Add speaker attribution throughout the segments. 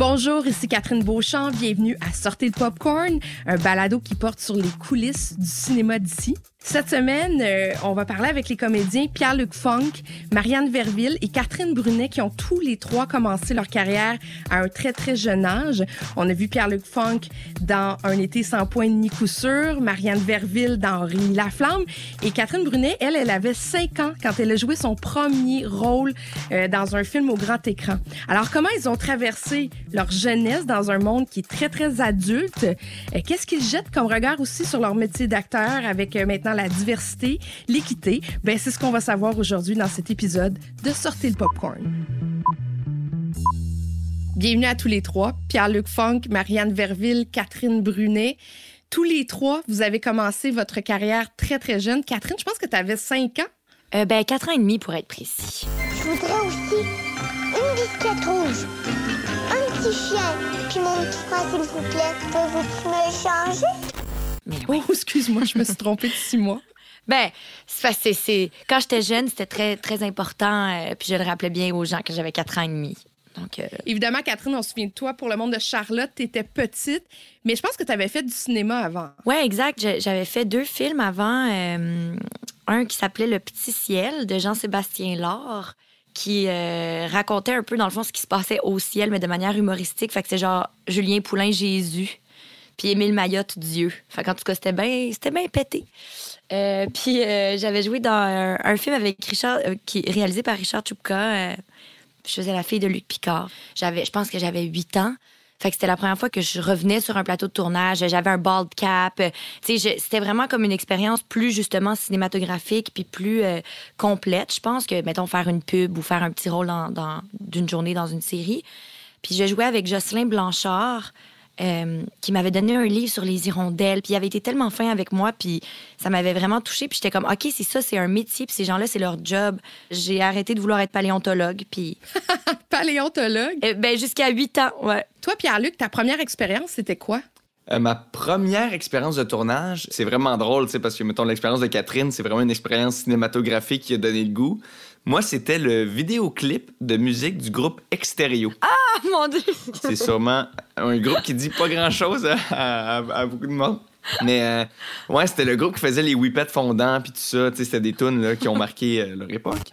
Speaker 1: Bonjour, ici Catherine Beauchamp. Bienvenue à Sortez le Popcorn, un balado qui porte sur les coulisses du cinéma d'ici. Cette semaine, euh, on va parler avec les comédiens Pierre-Luc Funk, Marianne Verville et Catherine Brunet qui ont tous les trois commencé leur carrière à un très très jeune âge. On a vu Pierre-Luc Funk dans Un été sans point ni coup sûr, Marianne Verville dans Rémi Laflamme et Catherine Brunet, elle, elle avait 5 ans quand elle a joué son premier rôle euh, dans un film au grand écran. Alors comment ils ont traversé leur jeunesse dans un monde qui est très très adulte? Euh, Qu'est-ce qu'ils jettent comme regard aussi sur leur métier d'acteur avec euh, la diversité, l'équité? Ben, c'est ce qu'on va savoir aujourd'hui dans cet épisode de Sortez le Popcorn. Bienvenue à tous les trois. Pierre-Luc Funk, Marianne Verville, Catherine Brunet. Tous les trois, vous avez commencé votre carrière très, très jeune. Catherine, je pense que tu avais 5 ans.
Speaker 2: Euh, ben, quatre ans et demi pour être précis.
Speaker 3: Je voudrais aussi une biscuite rouge, un petit chien, puis mon petit frère, s'il vous plaît. Peux-tu me le changer?
Speaker 2: Mais oui.
Speaker 1: Oh, excuse-moi, je me suis trompée de six mois.
Speaker 2: Ben, c'est. Quand j'étais jeune, c'était très, très important. euh, puis je le rappelais bien aux gens que j'avais quatre ans et demi. Donc, euh,
Speaker 1: Évidemment, Catherine, on se souvient de toi pour le monde de Charlotte. Tu étais petite, mais je pense que tu avais fait du cinéma avant.
Speaker 2: ouais, exact. J'avais fait deux films avant. euh, un qui s'appelait Le Petit Ciel de Jean-Sébastien Laure, qui euh, racontait un peu, dans le fond, ce qui se passait au ciel, mais de manière humoristique. Fait que c'est genre Julien Poulain, Jésus, puis Émile Mayotte, Dieu. Fait qu'en tout cas, c'était bien bien pété. Euh, puis euh, j'avais joué dans un, film avec Richard, euh, qui réalisé par Richard Chupka. euh, je faisais la fille de Luc Picard. J'avais, je pense que j'avais 8 ans. Fait c'était la première fois que je revenais sur un plateau de tournage. J'avais un bald cap. C'était vraiment comme une expérience plus justement cinématographique puis plus complète. Je pense que, mettons, faire une pub ou faire un petit rôle dans- d'une journée dans une série. Puis je jouais avec Jocelyn Blanchard, euh, qui m'avait donné un livre sur les hirondelles. Puis il avait été tellement fin avec moi, puis ça m'avait vraiment touchée. Puis j'étais comme, OK, c'est ça, c'est un métier, puis ces gens-là, c'est leur job. J'ai arrêté de vouloir être paléontologue, puis
Speaker 1: Paléontologue?
Speaker 2: euh, ben, jusqu'à 8 ans, ouais.
Speaker 1: Toi, Pierre-Luc, ta première expérience, c'était quoi?
Speaker 4: Euh, ma première expérience de tournage, c'est vraiment drôle, tu sais, parce que, mettons, l'expérience de Catherine, c'est vraiment une expérience cinématographique qui a donné le goût. Moi, c'était le vidéoclip de musique du groupe Extérieur.
Speaker 2: Ah, mon Dieu!
Speaker 4: C'est sûrement un groupe qui dit pas grand-chose à, à- à beaucoup de monde. Mais euh, ouais, c'était le groupe qui faisait les whippets fondants puis tout ça. Tu sais, c'était des tunes là, qui ont marqué euh, leur époque.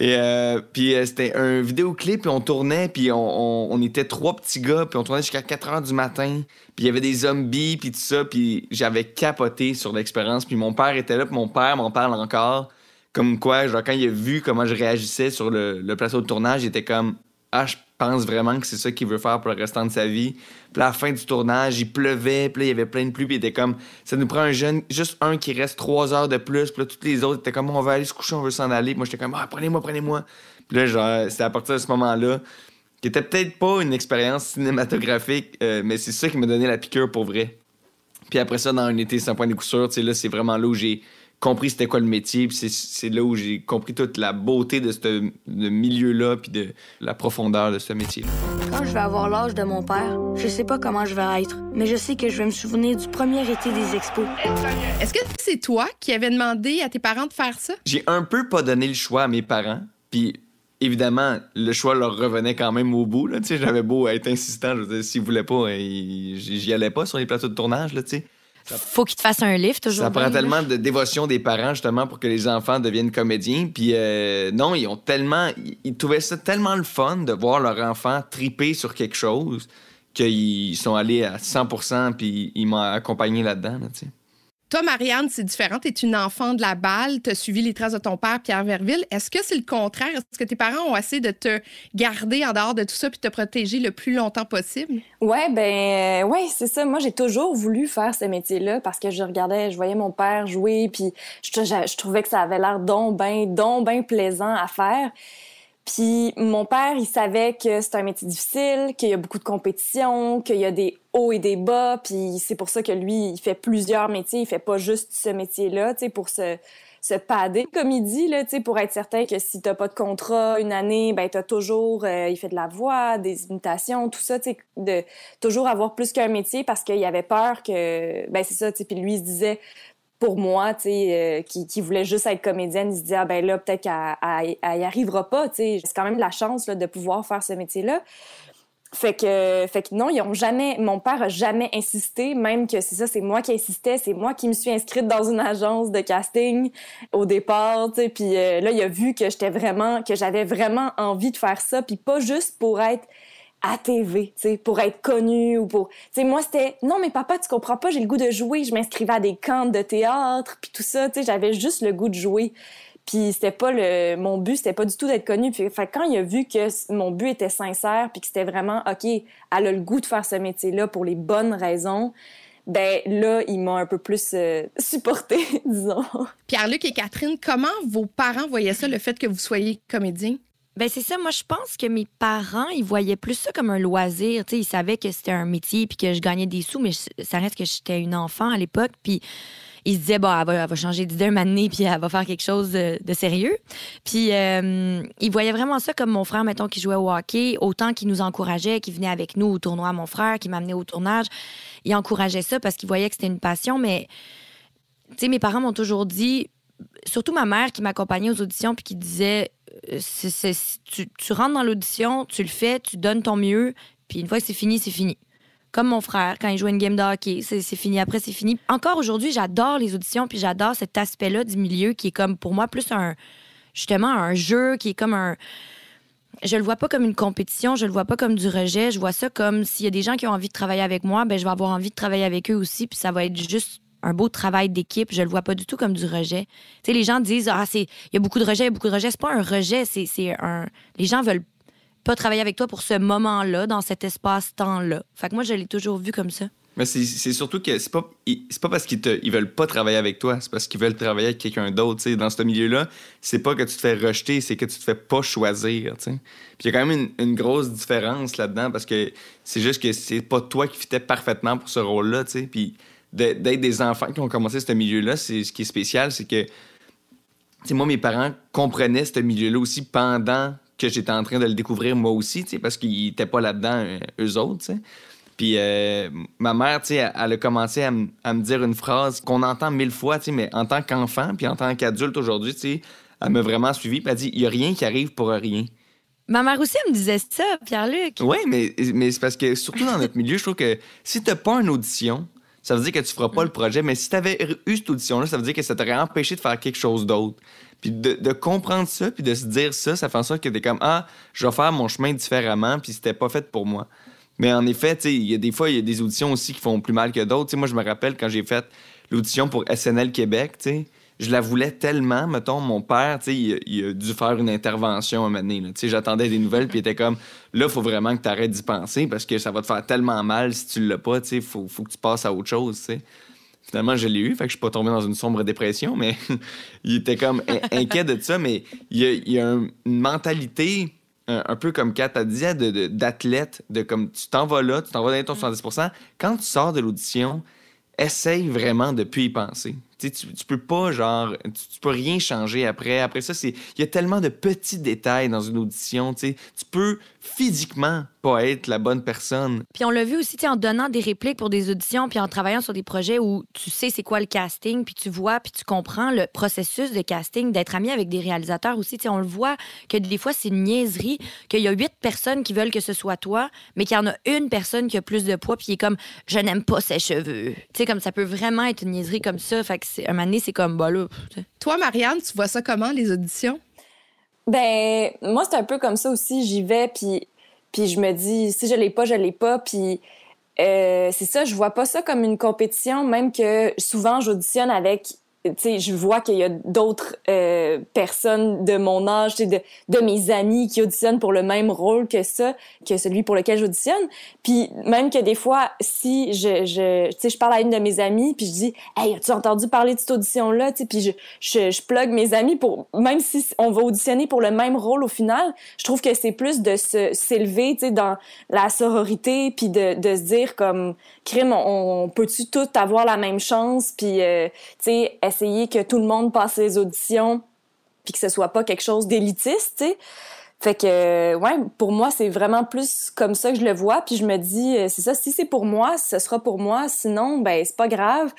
Speaker 4: Et euh, puis euh, c'était un vidéoclip, puis on tournait, puis on, on- était trois petits gars, puis on tournait jusqu'à 4 heures du matin. Puis il y avait des zombies, puis tout ça, puis j'avais capoté sur l'expérience. Puis mon père était là, puis mon père m'en parle encore. Comme quoi, genre, quand il a vu comment je réagissais sur le, le plateau de tournage, il était comme Ah, je pense vraiment que c'est ça qu'il veut faire pour le restant de sa vie. Puis à la fin du tournage, il pleuvait, puis là, il y avait plein de pluie, puis il était comme Ça nous prend un jeune, juste un qui reste trois heures de plus, puis là, tous les autres étaient comme On va aller se coucher, on veut s'en aller. Puis moi, j'étais comme Ah, prenez-moi, prenez-moi. Puis là, genre, c'était à partir de ce moment-là, qui était peut-être pas une expérience cinématographique, euh, mais c'est ça qui m'a donné la piqûre pour vrai. Puis après ça, dans un été sans point de coup sûr, tu sais, là, c'est vraiment là où j'ai compris c'était quoi le métier. Puis c'est- c'est là où j'ai compris toute la beauté de ce de milieu-là, puis de la profondeur de ce métier.
Speaker 5: Quand je vais avoir l'âge de mon père, je sais pas comment je vais être, mais je sais que je vais me souvenir du premier été des expos.
Speaker 1: Est-ce que c'est toi qui avais demandé à tes parents de faire ça?
Speaker 4: J'ai un peu pas donné le choix à mes parents. Puis évidemment, le choix leur revenait quand même au bout. Là, tu sais, j'avais beau être insistant, je veux dire, s'ils voulaient pas, j'y j'y allais pas sur les plateaux de tournage. Là, tu sais.
Speaker 2: Faut qu'il te fasse un lift toujours.
Speaker 4: Ça prend
Speaker 2: là.
Speaker 4: tellement de dévotion des parents, justement, pour que les enfants deviennent comédiens. Puis euh, non, ils ont tellement. Ils, ils trouvaient ça tellement le fun de voir leur enfant triper sur quelque chose qu'ils sont allés à 100% puis ils m'ont accompagné là-dedans. là, tu sais.
Speaker 1: Toi, Marianne, c'est différent. Tu es une enfant de la balle. Tu as suivi les traces de ton père, Pierre Verville. Est-ce que c'est le contraire? Est-ce que tes parents ont essayé de te garder en dehors de tout ça puis te protéger le plus longtemps possible?
Speaker 6: Ouais, ben, euh, ouais, c'est ça. Moi, j'ai toujours voulu faire ce métier-là parce que je regardais, je voyais mon père jouer, puis je, trouvais que ça avait l'air donc ben, donc ben plaisant à faire. Puis mon père, il savait que c'est un métier difficile, qu'il y a beaucoup de compétition, qu'il y a des hauts et des bas, puis c'est pour ça que lui, il fait plusieurs métiers, il fait pas juste ce métier-là, tu sais, pour se se padder, comme il dit, là, tu sais, pour être certain que si t'as pas de contrat une année, ben t'as toujours, euh, il fait de la voix, des imitations, tout ça, tu sais, de toujours avoir plus qu'un métier parce qu'il avait peur que, ben c'est ça, tu puis lui il se disait, pour moi, tu sais, qui, qui voulait juste être comédienne, il se dit ah ben là peut-être qu'elle y arrivera pas, tu sais. C'est quand même la chance là, de pouvoir faire ce métier-là. Fait que, fait que non, ils ont jamais, mon père a jamais insisté, même que c'est ça, c'est moi qui insistais, c'est moi qui me suis inscrite dans une agence de casting au départ, tu sais, puis euh, là, il a vu que j'étais vraiment, que j'avais vraiment envie de faire ça, puis pas juste pour être à TV, tu sais, pour être connue ou pour, tu sais, moi c'était, non mais papa, tu comprends pas, j'ai le goût de jouer, je m'inscrivais à des camps de théâtre, puis tout ça, tu sais, j'avais juste le goût de jouer. Puis c'était pas le mon but, c'était pas du tout d'être connu. Puis fait, quand il a vu que mon but était sincère, puis que c'était vraiment OK, elle a le goût de faire ce métier-là pour les bonnes raisons. Ben là, il m'a un peu plus euh, supporté, disons.
Speaker 1: Pierre-Luc et Catherine, comment vos parents voyaient ça, le fait que vous soyez comédien?
Speaker 2: Ben c'est ça. Moi, je pense que mes parents, ils voyaient plus ça comme un loisir. Ils savaient que c'était un métier puis que je gagnais des sous, mais ça reste que j'étais une enfant à l'époque. Puis il se disait, bon, elle va, changer d'idée un moment puis elle va faire quelque chose de, sérieux. Puis euh, il voyait vraiment ça comme mon frère, mettons, qui jouait au hockey, autant qu'il nous encourageait, qu'il venait avec nous au tournoi, mon frère, qui m'amenait au tournage. Il encourageait ça parce qu'il voyait que c'était une passion, mais, tu sais, mes parents m'ont toujours dit, surtout ma mère qui m'accompagnait aux auditions puis qui disait, euh, tu, rentres dans l'audition, tu le fais, tu donnes ton mieux, puis une fois que c'est fini, c'est fini comme mon frère, quand il joue une game de hockey, c'est fini. Après, c'est fini. Encore aujourd'hui, j'adore les auditions, puis j'adore cet aspect-là du milieu qui est comme, pour moi, plus un, justement, un jeu, qui est comme un. Je le vois pas comme une compétition, je le vois pas comme du rejet, je vois ça comme s'il y a des gens qui ont envie de travailler avec moi, ben je vais avoir envie de travailler avec eux aussi, puis ça va être juste un beau travail d'équipe. Je le vois pas du tout comme du rejet. Tu les gens disent ah c'est il y a beaucoup de rejet, il y a beaucoup de rejet. C'est pas un rejet, c'est un. Les gens veulent pas travailler avec toi pour ce moment-là, dans cet espace-temps-là. Fait que moi, je l'ai toujours vu comme ça.
Speaker 4: Mais c'est surtout que c'est pas, pas parce qu'ils ils veulent pas travailler avec toi, c'est parce qu'ils veulent travailler avec quelqu'un d'autre. Dans ce milieu-là, c'est pas que tu te fais rejeter, c'est que tu te fais pas choisir. Il y a quand même une, grosse différence là-dedans parce que c'est juste que c'est pas toi qui fitais parfaitement pour ce rôle-là. D'être des enfants qui ont commencé ce milieu-là, c'est ce qui est spécial, c'est que moi, mes parents comprenaient ce milieu-là aussi pendant que j'étais en train de le découvrir moi aussi, parce qu'ils n'étaient pas là-dedans, euh, eux autres. Puis euh, ma mère, elle, elle a commencé à, me dire une phrase qu'on entend mille fois, mais en tant qu'enfant, puis en tant qu'adulte aujourd'hui, elle m'a vraiment suivi, puis elle dit il n'y a rien qui arrive pour rien.
Speaker 2: Ma mère aussi, elle me disait ça, Pierre-Luc.
Speaker 4: Oui, mais, mais c'est parce que, surtout dans notre milieu, je trouve que si tu n'as pas une audition, ça veut dire que tu feras pas le projet. Mais si tu avais eu cette audition-là, ça veut dire que ça t'aurait empêché de faire quelque chose d'autre. Puis de, comprendre ça, puis de se dire ça, ça fait en sorte que t'es comme Ah, je vais faire mon chemin différemment, puis c'était pas fait pour moi. Mais en effet, il y a des fois, il y a des auditions aussi qui font plus mal que d'autres. Moi, je me rappelle quand j'ai fait l'audition pour SNL Québec, je la voulais tellement. Mettons, mon père, il, il, a dû faire une intervention à un moment donné. J'attendais des nouvelles, puis il était comme Là, il faut vraiment que tu arrêtes d'y penser parce que ça va te faire tellement mal si tu l'as pas. Il faut, faut que tu passes à autre chose. sais. Finalement, je l'ai eu, fait que je suis pas tombé dans une sombre dépression, mais il était comme inquiet de ça. Mais il y a, une mentalité, un, peu comme Kat a dit, d'athlète, de, comme tu t'en vas là, tu t'en vas donner ton 70% Quand tu sors de l'audition, essaye vraiment de plus y penser. Tu, tu peux pas, genre, tu, peux rien changer après. Après ça, il y a tellement de petits détails dans une audition. Tu peux physiquement pas être la bonne personne.
Speaker 2: Puis on l'a vu aussi en donnant des répliques pour des auditions, puis en travaillant sur des projets où tu sais c'est quoi le casting, puis tu vois, puis tu comprends le processus de casting, d'être ami avec des réalisateurs aussi. on le voit que des fois c'est une niaiserie, qu'il y a huit personnes qui veulent que ce soit toi, mais qu'il y en a une personne qui a plus de poids, puis qui est comme je n'aime pas ses cheveux. Tu sais, comme ça peut vraiment être une niaiserie comme ça. Fait que un moment donné, c'est comme bah là.
Speaker 1: Toi, Marianne, tu vois ça comment les auditions?
Speaker 6: Ben, moi, c'est un peu comme ça aussi. J'y vais, puis, puis je me dis, si je l'ai pas, je l'ai pas. Puis euh, c'est ça, je vois pas ça comme une compétition, même que souvent, j'auditionne avec sais, je vois qu'il y a d'autres euh, personnes de mon âge, de, de mes amis qui auditionnent pour le même rôle que ça, que celui pour lequel j'auditionne. Puis même que des fois, si je, je, tu sais, je parle à une de mes amies, puis je dis, hey, as-tu entendu parler de cette audition-là, puis je, je, je plug mes amis pour, même si on va auditionner pour le même rôle au final, je trouve que c'est plus de se s'élever, tu sais, dans la sororité, puis de, de se dire comme, crime, on, peut-tu tout avoir la même chance, puis euh, tu sais essayer que tout le monde passe les auditions puis que ce soit pas quelque chose d'élitiste, tu sais. Fait que ouais, pour moi, c'est vraiment plus comme ça que je le vois, puis je me dis euh, c'est ça si c'est pour moi, ce sera pour moi, sinon ben c'est pas grave.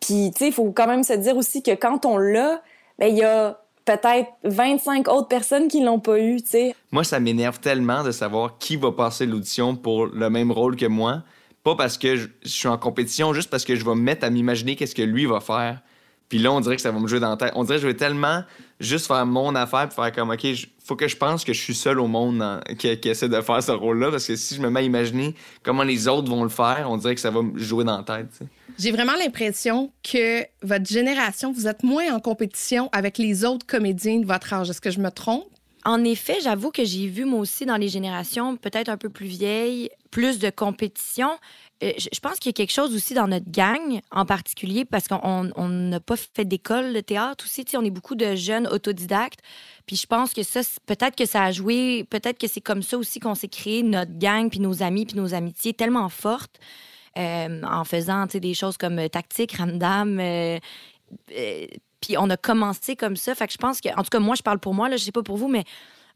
Speaker 6: Puis, tu sais, il faut quand même se dire aussi que quand on l'a, ben, il y a peut-être 25 autres personnes qui l'ont pas eu, tu sais.
Speaker 4: Moi, ça m'énerve tellement de savoir qui va passer l'audition pour le même rôle que moi. Pas parce que je suis en compétition, juste parce que je vais me mettre à m'imaginer qu'est-ce que lui va faire. Puis là, on dirait que ça va me jouer dans la tête. On dirait que je vais tellement juste faire mon affaire puis faire comme, OK, faut que je pense que je suis seul au monde qui, qui essaie de faire ce rôle-là. Parce que si je me mets à imaginer comment les autres vont le faire, on dirait que ça va me jouer dans la tête.
Speaker 1: J'ai vraiment l'impression que votre génération, vous êtes moins en compétition avec les autres comédiens de votre âge. Est-ce que je me trompe?
Speaker 2: En effet, j'avoue que j'ai vu moi aussi dans les générations peut-être un peu plus vieilles, plus de compétition. Euh, je pense qu'il y a quelque chose aussi dans notre gang en particulier parce qu'on on- on n'a pas fait d'école de théâtre aussi. On est beaucoup de jeunes autodidactes. Puis je pense que ça, peut-être que ça a joué, peut-être que c'est comme ça aussi qu'on s'est créé notre gang, puis nos amis, puis nos amitiés tellement fortes euh, en faisant des choses comme euh, tactique, random. euh, puis on a commencé comme ça. Fait que je pense que, en tout cas, moi, je parle pour moi, là, je sais pas pour vous, mais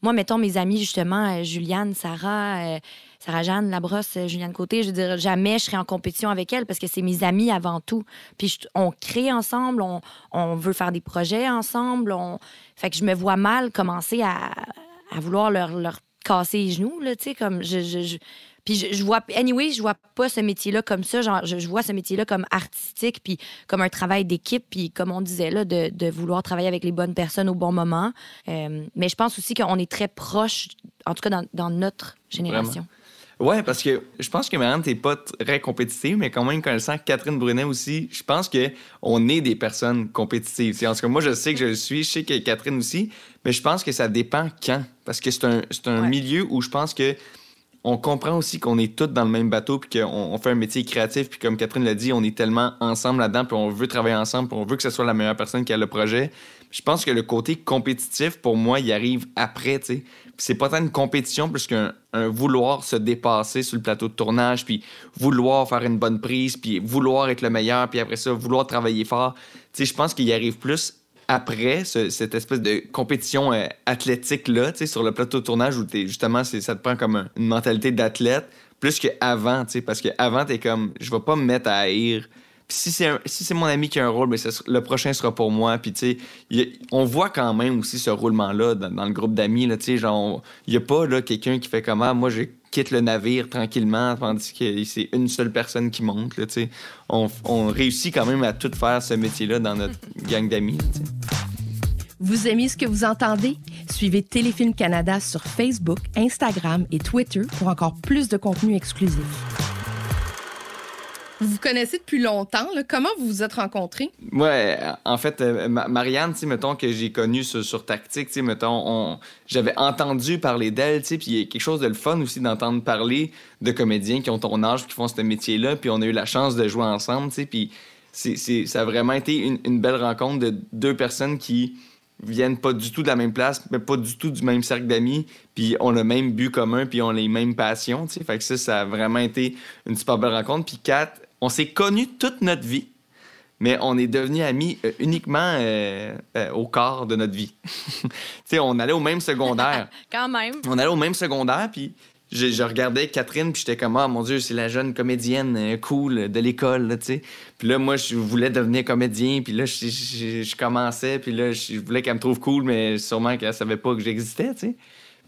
Speaker 2: moi, mettons mes amis, justement, euh, Juliane, Sarah, euh, Sarah-Jeanne Labrosse, euh, Juliane Côté, je veux dire, jamais je serai en compétition avec elle parce que c'est mes amis avant tout. Puis on crée ensemble, on, on veut faire des projets ensemble. On... Fait que je me vois mal commencer à, à vouloir leur, leur casser les genoux, là, tu sais, comme je- Puis je, je vois, anyway, je vois pas ce métier-là comme ça. Genre, je, je vois ce métier-là comme artistique, puis comme un travail d'équipe, puis comme on disait là, de, de vouloir travailler avec les bonnes personnes au bon moment. Euh, mais je pense aussi qu'on est très proche, en tout cas dans, dans notre génération.
Speaker 4: Ouais, parce que je pense que Marianne, t'es pas très compétitive, mais quand même, connaissant Catherine Brunet aussi, je pense que on est des personnes compétitives. Tu sais, En tout cas, moi, je sais que je le suis, je sais que Catherine aussi, mais je pense que ça dépend quand. Parce que c'est un, un
Speaker 2: Ouais.
Speaker 4: milieu où je pense que on comprend aussi qu'on est tous dans le même bateau, puis qu'on on fait un métier créatif, puis comme Catherine l'a dit, on est tellement ensemble là-dedans, puis on veut travailler ensemble, puis on veut que ce soit la meilleure personne qui a le projet. Je pense que le côté compétitif, pour moi, il arrive après, tu c'est pas tant une compétition plus qu'un un vouloir se dépasser sur le plateau de tournage, puis vouloir faire une bonne prise, puis vouloir être le meilleur, puis après ça, vouloir travailler fort. Tu sais, je pense qu'il arrive plus après ce- cette espèce de compétition euh, athlétique-là, sur le plateau de tournage où t'es, justement, ça te prend comme un- une mentalité d'athlète, plus qu'avant, parce qu'avant, t'es comme, je vais pas me mettre à haïr. Puis si c'est si mon ami qui a un rôle, ben, ça sera- le prochain sera pour moi. Puis tu sais, on voit quand même aussi ce roulement-là dans, dans le groupe d'amis. Tu sais, genre, il y a pas quelqu'un qui fait comment, moi je quitte le navire tranquillement, tandis que c'est une seule personne qui monte. Là, on, on réussit quand même à tout faire ce métier-là dans notre gang d'amis.
Speaker 1: Vous aimez ce que vous entendez? Suivez Téléfilm Canada sur Facebook, Instagram et Twitter pour encore plus de contenu exclusif. Vous vous connaissez depuis longtemps. là. Comment vous vous êtes rencontrés?
Speaker 4: Ouais, en fait, euh, Ma- Marianne, tu mettons que j'ai connue sur, Tactique, mettons, on- j'avais entendu parler d'elle, puis il y a quelque chose de le fun aussi d'entendre parler de comédiens qui ont ton âge, qui font ce métier-là, puis on a eu la chance de jouer ensemble, tu puis ça a vraiment été une, belle rencontre de deux personnes qui viennent pas du tout de la même place, mais pas du tout du même cercle d'amis, puis ont le même but commun, puis ont les mêmes passions, tu sais, fait que ça, ça a vraiment été une super belle rencontre, puis Kat, on s'est connus toute notre vie mais on est devenus amis euh, uniquement euh, euh, au quart de notre vie. tu sais, on allait au même secondaire.
Speaker 2: Quand même.
Speaker 4: on allait au même secondaire, puis je, je regardais Catherine, puis j'étais comme, ah mon Dieu, c'est la jeune comédienne euh, cool de l'école, tu sais. Puis là, moi, je voulais devenir comédien, puis là, je, je- je commençais, puis là, je voulais qu'elle me trouve cool, mais sûrement qu'elle savait pas que j'existais, tu sais.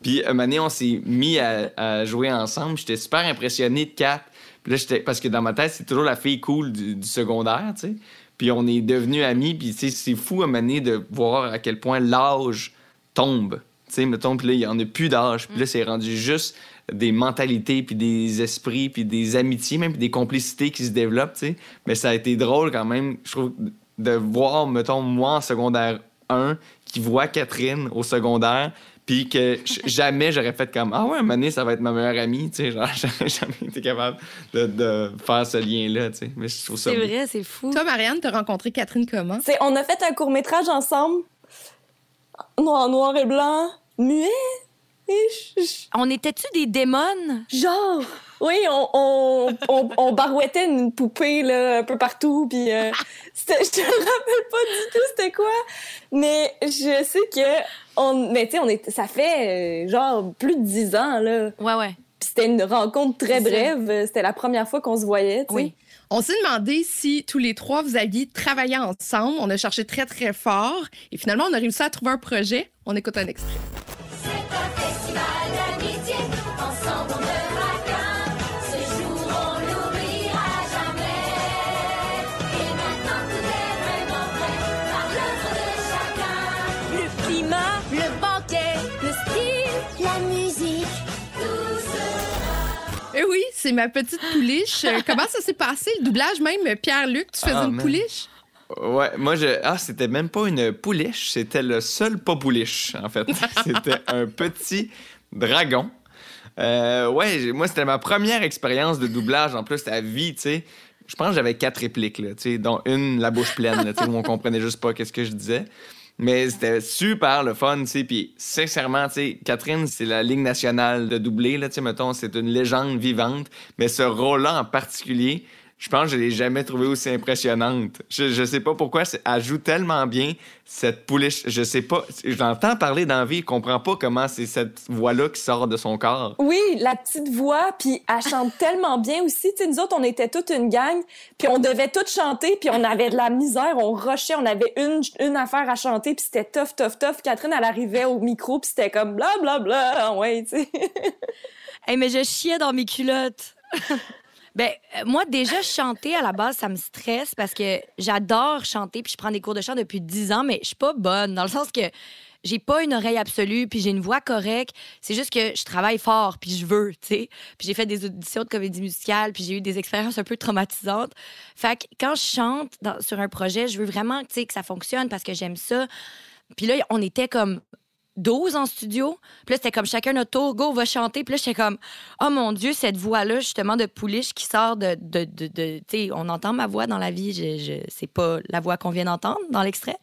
Speaker 4: Puis un moment donné, on s'est mis à, à jouer ensemble. J'étais super impressionné de Kat. Puis là, j'étais... Parce que dans ma tête, c'est toujours la fille cool du, du secondaire, tu sais. Puis on est devenus amis. Puis tu sais, c'est fou à donné de voir à quel point l'âge tombe. Tu sais, mettons, puis là, il n'y en a plus d'âge. Puis là, c'est rendu juste des mentalités, puis des esprits, puis des amitiés, même, puis des complicités qui se développent, tu sais. Mais ça a été drôle quand même, je trouve, de voir, mettons, moi en secondaire 1, qui voit Catherine au secondaire, puis que jamais j'aurais fait comme Ah ouais, un donné, ça va être ma meilleure amie, tu sais. Genre, j'aurais jamais été capable de, de faire ce lien-là, tu sais. Mais je trouve ça.
Speaker 2: C'est vrai, c'est fou.
Speaker 1: Toi, Marianne, t'as rencontré Catherine comment?
Speaker 6: C'est- on a fait un court-métrage ensemble, noir, noir et blanc, muet.
Speaker 2: On était-tu des démons?
Speaker 6: Genre, oui, on, on, on, on barouettait une poupée là, un peu partout, puis euh, je te rappelle pas du tout c'était quoi, mais je sais que on, mais on est, ça fait euh, genre plus de dix ans là,
Speaker 2: Ouais, ouais.
Speaker 6: puis c'était une rencontre très brève, c'était la première fois qu'on se voyait.
Speaker 2: Oui.
Speaker 1: On s'est demandé si tous les trois vous aviez travaillé ensemble. On a cherché très très fort et finalement on a réussi à trouver un projet. On écoute un extrait.
Speaker 7: C'est
Speaker 1: ma petite pouliche. Euh, Comment ça s'est passé le doublage même Pierre-Luc, tu faisais
Speaker 4: Ah,
Speaker 1: une
Speaker 4: man.
Speaker 1: pouliche?
Speaker 4: Ouais, moi, je... ah, c'était même pas une pouliche, c'était le seul pas pouliche, en fait. c'était un petit dragon. Euh, ouais, moi, c'était ma première expérience de doublage. En plus, c'était à vie, tu sais. Je pense que j'avais quatre répliques, là, tu sais, dont une, la bouche pleine, là, tu sais, où on comprenait juste pas qu'est-ce que je disais. Mais c'était super le fun, tu sais. Puis, sincèrement, tu sais, Catherine, c'est la Ligue nationale de doublé, là, tu sais, mettons, c'est une légende vivante. Mais ce rôle-là en particulier, je pense que je l'ai jamais trouvé aussi impressionnante. Je, je sais pas pourquoi, elle joue tellement bien, cette pouliche. Je sais pas, je l'entends parler dans la vie, je comprends pas comment c'est cette voix-là qui sort de son corps.
Speaker 6: Oui, la petite voix, puis elle chante tellement bien aussi. Tu sais, nous autres, on était toute une gang, puis on devait toutes chanter, puis on avait de la misère, on rushait, on avait une, une affaire à chanter, puis c'était tough, tough, tough. Catherine, elle arrivait au micro, puis c'était comme bla bla bla, ouais, tu sais.
Speaker 2: Hey, mais je chiais dans mes culottes. ben, euh, moi, déjà, chanter à la base, ça me stresse parce que j'adore chanter, puis je prends des cours de chant depuis 10 ans, mais je suis pas bonne, dans le sens que j'ai pas une oreille absolue, puis j'ai une voix correcte. C'est juste que je travaille fort, puis je veux, tu sais. Puis j'ai fait des auditions de comédie musicale, puis j'ai eu des expériences un peu traumatisantes. Fait que quand je chante sur un projet, je veux vraiment, que ça fonctionne parce que j'aime ça. Puis là, on était comme 12 en studio. Puis là, c'était comme chacun notre tour, go, on va chanter. Puis là, j'étais comme, oh mon Dieu, cette voix-là, justement, de pouliche qui sort de. de, de, tu sais, on entend ma voix dans la vie, je, je, c'est pas la voix qu'on vient d'entendre dans l'extrait.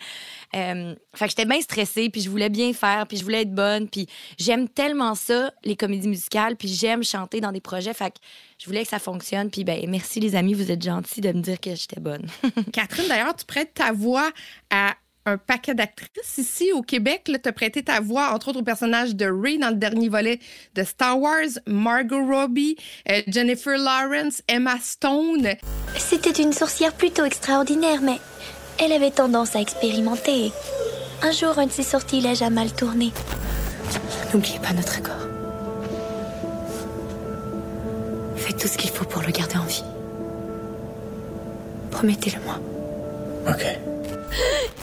Speaker 2: Euh, fait que j'étais bien stressée, puis je voulais bien faire, puis je voulais être bonne. Puis j'aime tellement ça, les comédies musicales, puis j'aime chanter dans des projets. Fait que je voulais que ça fonctionne. Puis ben, merci les amis, vous êtes gentils de me dire que j'étais bonne.
Speaker 1: Catherine, d'ailleurs, tu prêtes ta voix à un paquet d'actrices ici au Québec. Tu as prêté ta voix, entre autres, au personnage de Ray dans le dernier volet de Star Wars, Margot Robbie, euh, Jennifer Lawrence, Emma Stone.
Speaker 3: C'était une sorcière plutôt extraordinaire, mais elle avait tendance à expérimenter. Un jour, un de ses sortilèges a mal tourné.
Speaker 5: N'oubliez pas notre accord. Faites tout ce qu'il faut pour le garder en vie. Promettez-le-moi.
Speaker 8: OK.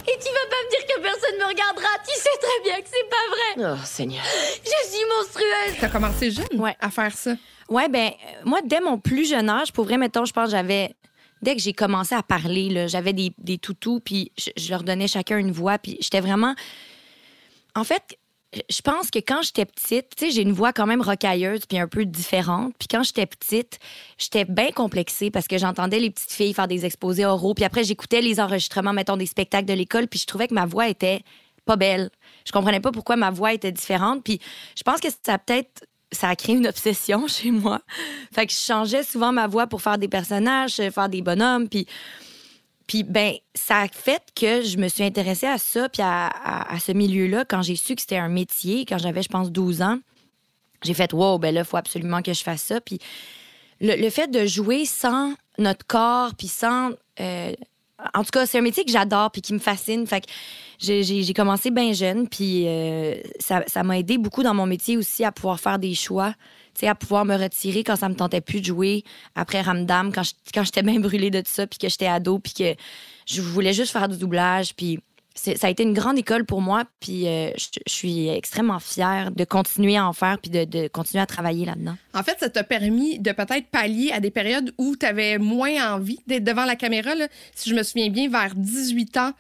Speaker 5: Et tu vas pas me dire que personne me regardera. Tu sais très bien que c'est pas vrai.
Speaker 9: Oh, Seigneur.
Speaker 5: Je suis monstrueuse.
Speaker 1: Tu as commencé jeune
Speaker 2: Ouais.
Speaker 1: à faire ça.
Speaker 2: Ouais, ben, euh, moi, dès mon plus jeune âge, pour vrai, mettons, je pense que j'avais. Dès que j'ai commencé à parler, là, j'avais des, des toutous, puis je, je leur donnais chacun une voix, puis j'étais vraiment. En fait, je pense que quand j'étais petite, tu sais, j'ai une voix quand même rocailleuse, puis un peu différente. Puis quand j'étais petite, j'étais bien complexée parce que j'entendais les petites filles faire des exposés oraux, puis après, j'écoutais les enregistrements, mettons, des spectacles de l'école, puis je trouvais que ma voix était pas belle. Je comprenais pas pourquoi ma voix était différente, puis je pense que ça a peut-être ça a créé une obsession chez moi. Fait que je changeais souvent ma voix pour faire des personnages, faire des bonhommes, puis puis ben ça a fait que je me suis intéressée à ça puis à, à- ce milieu-là quand j'ai su que c'était un métier quand j'avais je pense 12 ans. J'ai fait wow, ben là il faut absolument que je fasse ça puis le, le fait de jouer sans notre corps puis sans euh, en tout cas, c'est un métier que j'adore puis qui me fascine. Fait que j'ai- commencé bien jeune, puis euh, ça m'a aidé beaucoup dans mon métier aussi à pouvoir faire des choix, sais, à pouvoir me retirer quand ça me tentait plus de jouer après Ramdam, quand je- quand j'étais bien brûlée de tout ça, puis que j'étais ado, puis que je voulais juste faire du doublage, puis ça a été une grande école pour moi, puis euh, je je suis extrêmement fière de continuer à en faire, puis de, de continuer à travailler là-dedans.
Speaker 1: En fait, ça t'a permis de peut-être pallier à des périodes où tu avais moins envie d'être devant la caméra. là. Si je me souviens bien, vers 18 ans,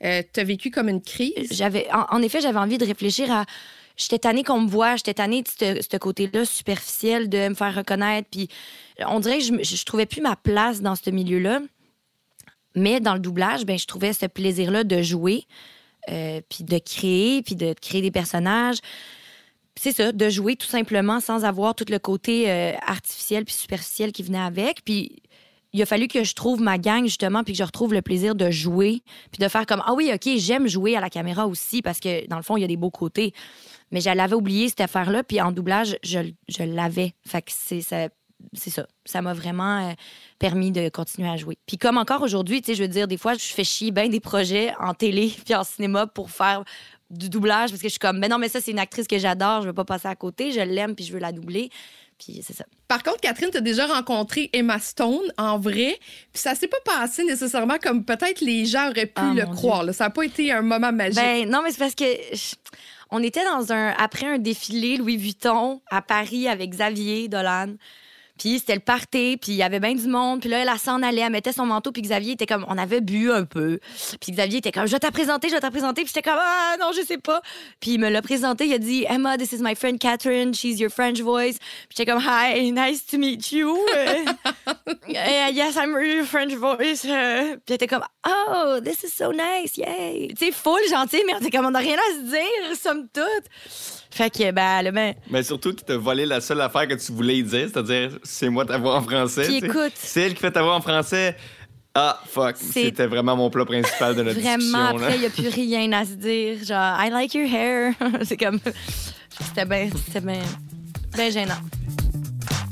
Speaker 1: tu as vécu comme une crise.
Speaker 2: j'avais en, en effet j'avais envie de réfléchir à j'étais tannée qu'on me voit j'étais tannée de ce côté-là superficiel de me faire reconnaître puis on dirait que je, je trouvais plus ma place dans ce milieu-là mais dans le doublage ben je trouvais ce plaisir-là de jouer euh, puis de créer puis de créer des personnages c'est ça, de jouer tout simplement sans avoir tout le côté euh, artificiel puis superficiel qui venait avec. Puis il a fallu que je trouve ma gang justement puis que je retrouve le plaisir de jouer puis de faire comme ah oui ok j'aime jouer à la caméra aussi parce que dans le fond il y a des beaux côtés mais je l'avais oublié cette affaire là puis en doublage je, je l'avais fait que c'est ça c'est ça. Ça m'a vraiment euh, permis de continuer à jouer. Puis comme encore aujourd'hui, tu sais, je veux dire, des fois, je fais chier bien des projets en télé puis en cinéma pour faire du doublage parce que je suis comme, mais non, mais ça, c'est une actrice que j'adore, je veux pas passer à côté, je l'aime puis je veux la doubler. Puis c'est ça.
Speaker 1: Par contre, Catherine, tu as déjà rencontré Emma Stone en vrai, puis ça s'est pas passé nécessairement comme peut-être les gens auraient pu
Speaker 2: Ah,
Speaker 1: le croire. là. Ça n'a pas été un moment magique.
Speaker 2: Ben non, mais c'est parce que je- on était dans un après un défilé Louis Vuitton à Paris avec Xavier Dolan. Puis c'était le party, puis il y avait bien du monde. Puis là, elle, s'en allait, elle mettait son manteau, puis Xavier était comme, on avait bu un peu. Puis Xavier était comme, je vais te présenter, je vais te présenter. Puis j'étais comme, ah non, je sais pas. Puis il me l'a présenté, il a dit, Emma, this is my friend Catherine, she's your French voice. Puis j'étais comme, hi, nice to meet you. Euh, eh, yes, I'm your French voice. Euh, Puis elle comme, oh, this is so nice, yay. Tu sais, full gentil, mais on comme, on n'a rien à se dire, somme toute. Fait que, ben, le ben,
Speaker 4: Mais surtout qu'il t'a volé la seule affaire que tu voulais dire, c'est-à-dire c'est moi ta voix en français.
Speaker 2: Puis écoute-
Speaker 4: C'est elle qui fait ta voix en français. Ah, fuck. C'était vraiment mon plat principal de notre
Speaker 2: Vraiment,
Speaker 4: discussion. là.
Speaker 2: après, il n'y a plus rien à se dire. Genre, I like your hair. c'est comme. C'était bien, c'était bien. bien gênant.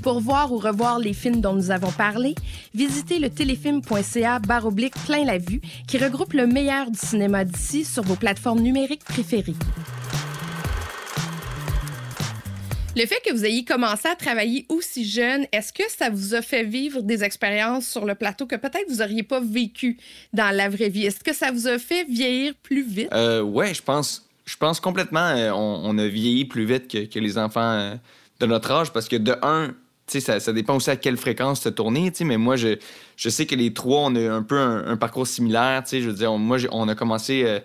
Speaker 1: Pour voir ou revoir les films dont nous avons parlé, visitez le téléfilm.ca baroblique plein la vue qui regroupe le meilleur du cinéma d'ici sur vos plateformes numériques préférées. Le fait que vous ayez commencé à travailler aussi jeune, est-ce que ça vous a fait vivre des expériences sur le plateau que peut-être vous n'auriez pas vécues dans la vraie vie? Est-ce que ça vous a fait vieillir plus vite?
Speaker 4: Euh, ouais, je pense, je pense complètement. euh, on, a vieilli plus vite que, les enfants euh, de notre âge parce que de un, ça, ça dépend aussi à quelle fréquence tu sais, mais moi, je, je sais que les trois, on a un peu un, parcours similaire, je veux dire, moi, on a commencé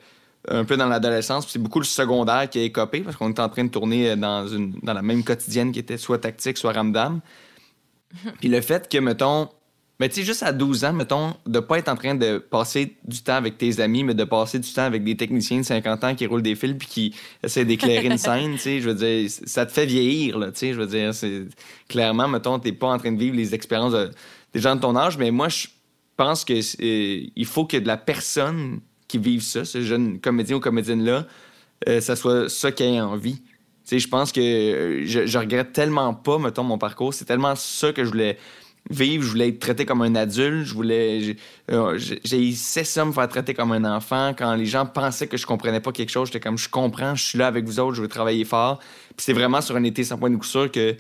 Speaker 4: un peu dans l'adolescence, puis c'est beaucoup le secondaire qui a écopé parce qu'on était en train de tourner dans, une, dans la même quotidienne qui était soit tactique, soit ramdam. Puis le fait que, mettons, mais tu sais, juste à 12 ans, mettons, de pas être en train de passer du temps avec tes amis, mais de passer du temps avec des techniciens de 50 ans qui roulent des fils puis qui essaient d'éclairer une scène, tu sais, je veux dire, ça te fait vieillir, là, tu sais, je veux dire, c'est... Clairement, mettons, t'es pas en train de vivre les expériences de- des gens de ton âge, mais moi, je pense que euh, il faut que de la personne qui vive ça, ce jeune comédien ou comédienne-là, euh, ça soit ça qui ait envie. Tu je pense que euh, je, je regrette tellement pas, mettons, mon parcours. C'est tellement ça que je voulais vivre. Je voulais être traité comme un adulte. Je voulais. J'ai euh, j'ai essayé ça, me faire traiter comme un enfant. Quand les gens pensaient que je comprenais pas quelque chose, j'étais comme, je comprends, je suis là avec vous autres, je veux travailler fort. Puis c'est vraiment sur un été sans point de sûr que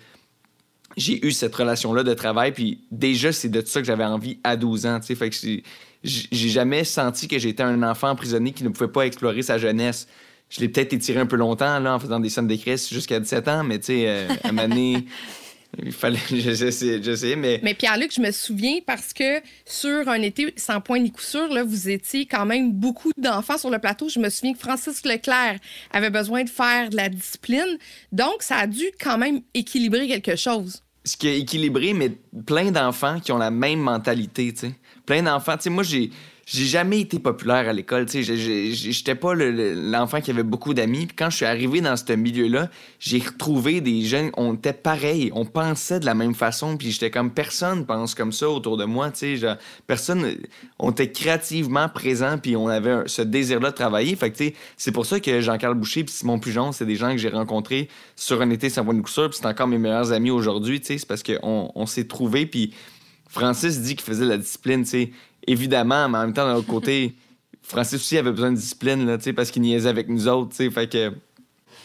Speaker 4: j'ai eu cette relation-là de travail. Puis déjà, c'est de ça que j'avais envie à 12 ans. tu sais. Fait que j'ai jamais senti que j'étais un enfant emprisonné qui ne pouvait pas explorer sa jeunesse. Je l'ai peut-être étiré un peu longtemps là, en faisant des scènes d'écrit jusqu'à 17 ans, mais tu sais, euh, à donné, il fallait. Je sais, je sais, mais.
Speaker 1: Mais Pierre-Luc, je me souviens parce que sur un été sans point ni coup sûr, là, vous étiez quand même beaucoup d'enfants sur le plateau. Je me souviens que Francis Leclerc avait besoin de faire de la discipline. Donc, ça a dû quand même équilibrer quelque chose.
Speaker 4: ce qui est équilibré, mais plein d'enfants qui ont la même mentalité, tu sais. Plein d'enfants, moi, j'ai... J'ai jamais été populaire à l'école, tu sais. J'étais pas le- le- l'enfant qui avait beaucoup d'amis. Puis quand je suis arrivé dans ce milieu-là, j'ai retrouvé des jeunes, on était pareils, on pensait de la même façon. Puis j'étais comme personne pense comme ça autour de moi, tu sais. genre, Personne, on était créativement présents, puis on avait ce désir-là de travailler. Fait c'est pour ça que Jean-Carl Boucher puis Simon Pujon, c'est des gens que j'ai rencontrés sur un été sans point de puis c'est encore mes meilleurs amis aujourd'hui. C'est parce qu'on on s'est trouvés, puis Francis dit qu'il faisait de la discipline, tu. Évidemment, mais en même temps, d'un autre côté, Francis aussi avait besoin de discipline, là, tu parce qu'il niaisait avec nous autres, tu. Fait que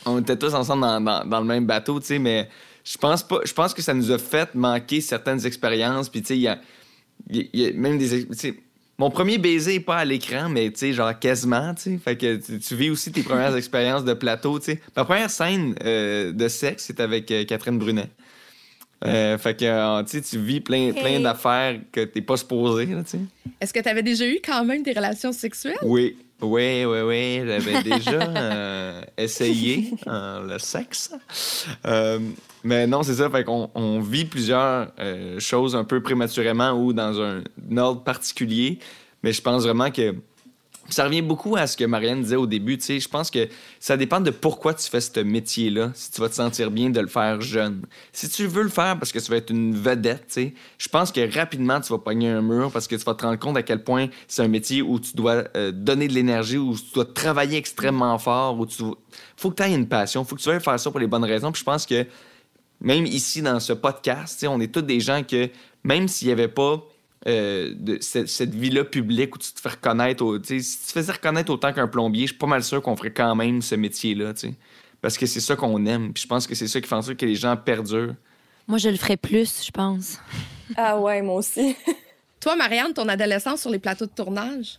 Speaker 4: on était tous ensemble dans, le même bateau, tu sais, mais je pense pas. Je pense que ça nous a fait manquer certaines expériences. Puis, tu sais, il y a, même des. mon premier baiser est pas à l'écran, mais tu sais, genre quasiment, tu sais. Fait que tu, tu vis aussi tes premières expériences de plateau, tu sais. Ma première scène euh, de sexe, c'est avec euh, Catherine Brunet. Euh, fait que, euh, tu sais, tu vis plein, plein
Speaker 2: Hey.
Speaker 4: d'affaires que t'es pas supposé, là, tu sais.
Speaker 1: Est-ce que tu avais déjà eu quand même des relations sexuelles?
Speaker 4: Oui, oui, oui, oui. J'avais déjà euh, essayé euh, le sexe. Mais non, c'est ça. Fait qu'on on vit plusieurs choses un peu prématurément ou dans un, ordre particulier. Mais je pense vraiment que ça revient beaucoup à ce que Marianne disait au début. Je pense que ça dépend de pourquoi tu fais ce métier-là. Si tu vas te sentir bien de le faire jeune. Si tu veux le faire parce que tu vas être une vedette, je pense que rapidement tu vas pogner un mur parce que tu vas te rendre compte à quel point c'est un métier où tu dois euh, donner de l'énergie, où tu dois travailler extrêmement fort, où tu faut que tu aies une passion, faut que tu veuilles faire ça pour les bonnes raisons. Je pense que même ici dans ce podcast, on est tous des gens que, même s'il n'y avait pas euh, de, cette, cette vie-là publique où tu te fais reconnaître, au- tu sais, si tu te faisais reconnaître autant qu'un plombier, je suis pas mal sûr qu'on ferait quand même ce métier-là, tu sais. Parce que c'est ça qu'on aime. Puis je pense que c'est ça qui fait en sorte que les gens perdurent.
Speaker 2: Moi, je le ferais plus, je pense.
Speaker 6: Ah ouais, moi aussi.
Speaker 1: Toi, Marianne, ton adolescence sur les plateaux de tournage?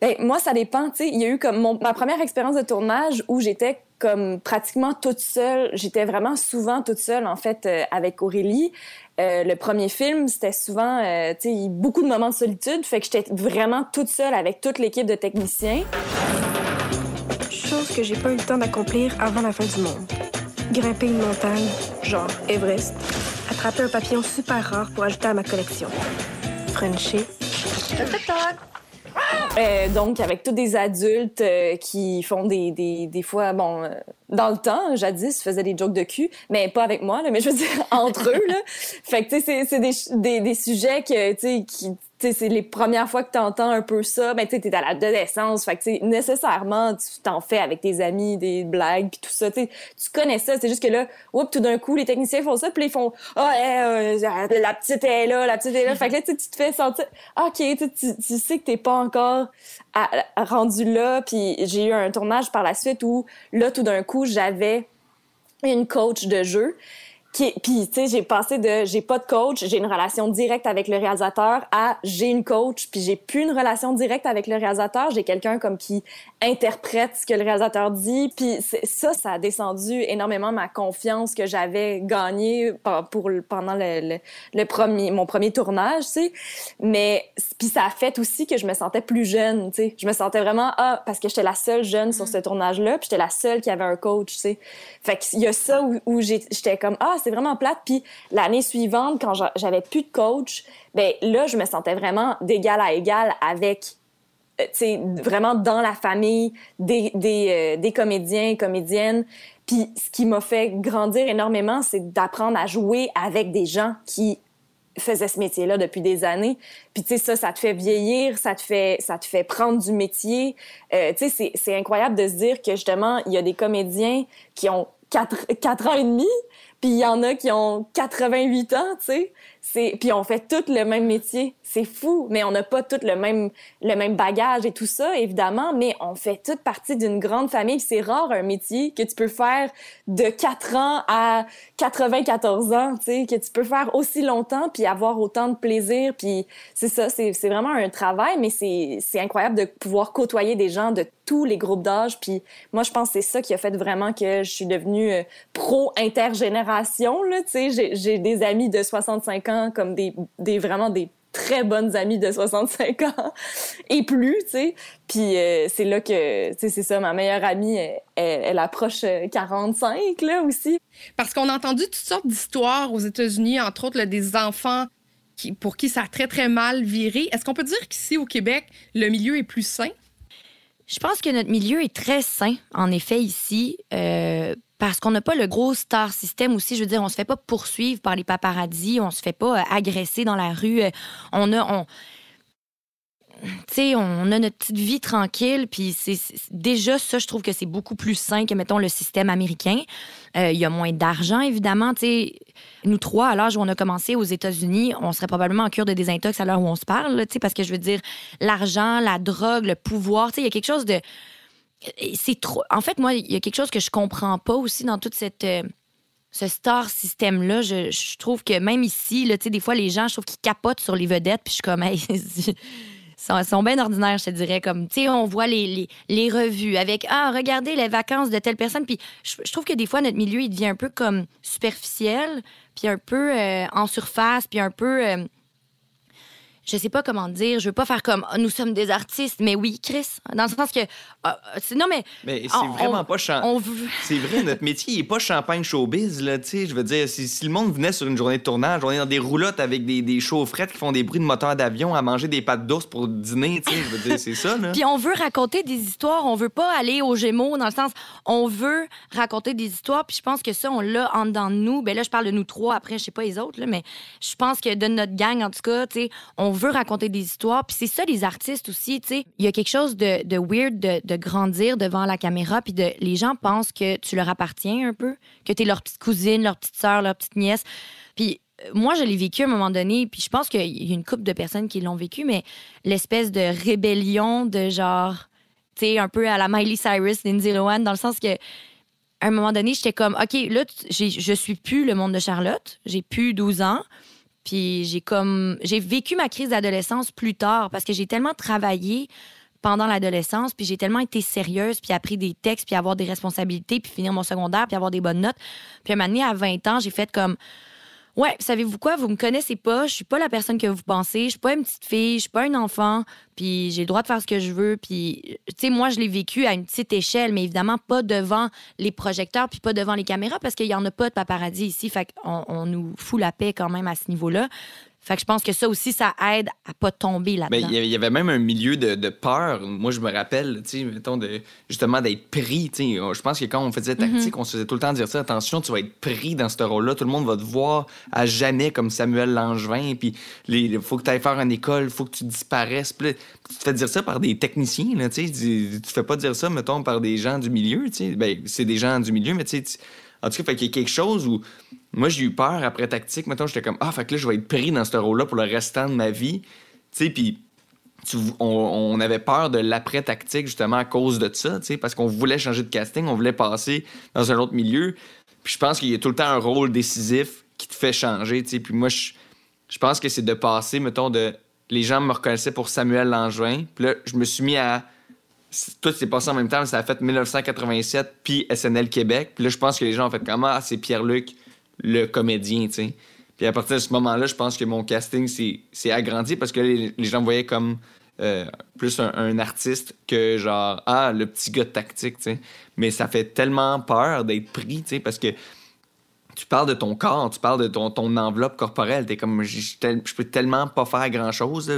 Speaker 6: Ben, moi, ça dépend. Tu sais, il y a eu comme mon- ma première expérience de tournage où j'étais comme pratiquement toute seule. J'étais vraiment souvent toute seule, en fait, euh, avec Aurélie. Euh, le premier film, c'était souvent, euh, tu sais, beaucoup de moments de solitude. Fait que j'étais vraiment toute seule avec toute l'équipe de techniciens.
Speaker 8: Chose que j'ai pas eu le temps d'accomplir avant la fin du monde. Grimper une montagne, genre Everest. Attraper un papillon super rare pour ajouter à ma collection.
Speaker 6: Euh, donc, avec tous des adultes euh, qui font des, des, fois, bon, euh, dans le temps, jadis, faisaient des jokes de cul, mais pas avec moi, mais je veux dire, entre eux, là. Fait que, tu sais, c'est- des, des, sujets que, tu sais, qui, c'est les premières fois que tu entends un peu ça, ben, tu sais, t'es à l'adolescence, fait que, nécessairement, tu t'en fais avec tes amis, des blagues, puis tout ça, tu connais ça, c'est juste que là, oups, tout d'un coup, les techniciens font ça, puis là, ils font, ah, eh, euh, la petite est là, la petite est là, fait que là, tu sais, tu te fais sentir, ok, tu, sais, tu, tu sais que t'es pas encore à- à- rendu là, puis j'ai eu un tournage par la suite où, là, tout d'un coup, j'avais une coach de jeu. Qui, puis, tu sais, j'ai passé de j'ai pas de coach, j'ai une relation directe avec le réalisateur à j'ai une coach, puis j'ai plus une relation directe avec le réalisateur, j'ai quelqu'un comme qui interprète ce que le réalisateur dit, puis ça, ça a descendu énormément ma confiance que j'avais gagnée pour, le- pendant le, le, le premier, mon premier tournage, tu sais. Mais, puis ça a fait aussi que je me sentais plus jeune, tu sais. Je me sentais vraiment, ah, parce que j'étais la seule jeune sur ce tournage-là, puis j'étais la seule qui avait un coach, tu sais. Fait qu'il y a ça où, j'étais comme, ah, c'est vraiment plate. Puis l'année suivante, quand j'a- j'avais plus de coach, ben là, je me sentais vraiment d'égal à égal avec euh, tu sais, vraiment dans la famille des, des, euh, des comédiens et comédiennes. Puis ce qui m'a fait grandir énormément, c'est d'apprendre à jouer avec des gens qui faisaient ce métier-là depuis des années. Puis tu sais, ça, ça te fait vieillir, ça te fait, ça te fait prendre du métier. Euh, tu sais, c'est- c'est incroyable de se dire que justement, il y a des comédiens qui ont quatre, quatre ans et demi, puis il y en a qui ont 88 ans, tu sais. Puis on fait tout le même métier. C'est fou, mais on n'a pas tout le même le même bagage et tout ça évidemment, mais on fait toute partie d'une grande famille. C'est rare un métier que tu peux faire de 4 ans à 94 ans, tu sais, que tu peux faire aussi longtemps puis avoir autant de plaisir. Puis c'est ça, c'est vraiment un travail, mais c'est incroyable de pouvoir côtoyer des gens de tous les groupes d'âge. Puis moi, je pense que c'est ça qui a fait vraiment que je suis devenue euh, sais, j'ai des amis de 65 ans comme des des vraiment des très bonnes amies de 65 ans et plus, tu sais. Puis euh, c'est là que, tu sais, c'est ça, ma meilleure amie, elle, elle, elle approche euh, 45, là, aussi.
Speaker 1: Parce qu'on a entendu toutes sortes d'histoires aux États-Unis, entre autres là, des enfants qui, pour qui ça a très, très mal viré. Est-ce qu'on peut dire qu'ici, au Québec, le milieu est plus sain?
Speaker 2: Je pense que notre milieu est très sain, en effet, ici, euh, parce qu'on n'a pas le gros star system aussi. Je veux dire, on se fait pas poursuivre par les paparazzis, on se fait pas euh, agresser dans la rue. Euh, On a, on, tu sais, on a notre petite vie tranquille, puis c'est déjà ça, je trouve que c'est beaucoup plus sain que mettons le système américain. Euh, Il y a moins d'argent, évidemment. Tu sais, nous trois, à l'âge où on a commencé aux États-Unis, on serait probablement en cure de désintox à l'heure où on se parle, là, parce que je veux dire, l'argent, la drogue, le pouvoir, il y a quelque chose de En fait, moi, il y a quelque chose que je comprends pas aussi dans toute cette. euh, ce star système-là, je, je trouve que même ici, là, des fois, les gens, je trouve qu'ils capotent sur les vedettes, puis je suis comme, hey, ils sont, bien ordinaires, je dirais. Comme, on voit les, les, revues avec, ah, regardez les vacances de telle personne, puis je, je trouve que des fois, notre milieu, il devient un peu comme superficiel, puis un peu euh, en surface, puis un peu. euh, je sais pas comment dire, je veux pas faire comme Ah, nous sommes des artistes, mais oui, Chris, dans le sens que ah, non mais
Speaker 4: Mais c'est vraiment
Speaker 2: on-
Speaker 4: pas
Speaker 2: on
Speaker 4: C'est vrai, notre métier, il est pas champagne showbiz, là, tu sais. Je veux dire, si, si le monde venait sur une journée de tournage, on est dans des roulottes avec des, des chaufferettes qui font des bruits de moteur d'avion à manger des pâtes d'ours pour dîner, tu sais. Je veux dire, c'est ça, là.
Speaker 2: Puis on veut raconter des histoires, on veut pas aller aux Gémeaux dans le sens on veut raconter des histoires, puis je pense que ça on l'a en dedans de nous. Ben là je parle de nous trois après, je sais pas les autres là, mais je pense que de notre gang en tout cas, tu sais, on veut raconter des histoires. Puis c'est ça, les artistes aussi, tu sais. Il y a quelque chose de, weird de, grandir devant la caméra, puis de, les gens pensent que tu leur appartiens un peu, que tu es leur petite cousine, leur petite sœur, leur petite nièce. Puis euh, moi, je l'ai vécu à un moment donné, puis je pense qu'il y a une couple de personnes qui l'ont vécu, mais l'espèce de rébellion de genre, tu sais, un peu à la Miley Cyrus, Lindsay Lohan, dans le sens que à un moment donné, j'étais comme, OK, là, je suis plus le monde de Charlotte. J'ai plus 12 ans. Puis j'ai comme, j'ai vécu ma crise d'adolescence plus tard parce que j'ai tellement travaillé pendant l'adolescence, puis j'ai tellement été sérieuse, puis appris des textes, puis avoir des responsabilités, puis finir mon secondaire, puis avoir des bonnes notes. Puis à un moment donné, à 20 ans, j'ai fait comme, Ouais, savez-vous quoi? Vous me connaissez pas. Je suis pas la personne que vous pensez. Je suis pas une petite fille. Je suis pas un enfant. Puis j'ai le droit de faire ce que je veux. Puis, tu sais, moi, je l'ai vécu à une petite échelle, mais évidemment pas devant les projecteurs puis pas devant les caméras parce qu'il y en a pas de paparazzi ici. Fait qu'on on nous fout la paix quand même à ce niveau-là. Fait que je pense que ça aussi, ça aide à pas tomber
Speaker 4: Ben,
Speaker 2: là-dedans.
Speaker 4: il y avait- même un milieu de, de peur. Moi, je me rappelle, tu sais, mettons, de, justement, d'être pris. tu sais. Je pense que quand on faisait tactique, on se faisait tout le temps dire ça. Attention, tu vas être pris dans ce rôle-là. Tout le monde va te voir à jamais comme Samuel Langevin. Puis, il faut que tu ailles faire une école, il faut que tu disparaisses. Puis tu te fais dire ça par des techniciens, là, tu sais. Tu tu fais pas dire ça, mettons, par des gens du milieu, tu sais. Ben, c'est des gens du milieu, mais tu sais, tu- en tout cas, fait qu'il y a quelque chose où moi, j'ai eu peur après tactique. Mettons, j'étais comme, ah, fait que là, je vais être pris dans ce rôle-là pour le restant de ma vie. Tu sais, puis on, on avait peur de l'après-tactique justement à cause de ça, parce qu'on voulait changer de casting, on voulait passer dans un autre milieu. Puis je pense qu'il y a tout le temps un rôle décisif qui te fait changer, tu sais. Puis moi, je, je pense que c'est de passer, mettons, de. Les gens me reconnaissaient pour Samuel Langevin. Puis là, je me suis mis à. Tout s'est passé en même temps, ça a fait 1987 puis SNL Québec. Puis là, je pense que les gens ont fait comment ah, c'est Pierre-Luc, le comédien, tu sais. Puis à partir de ce moment-là, je pense que mon casting s'est agrandi parce que les, gens me voyaient comme euh, plus un, artiste que genre, ah, le petit gars tactique, tu sais. Mais ça fait tellement peur d'être pris, tu sais, parce que tu parles de ton corps, tu parles de ton, enveloppe corporelle. T'es comme, je peux tellement pas faire grand-chose.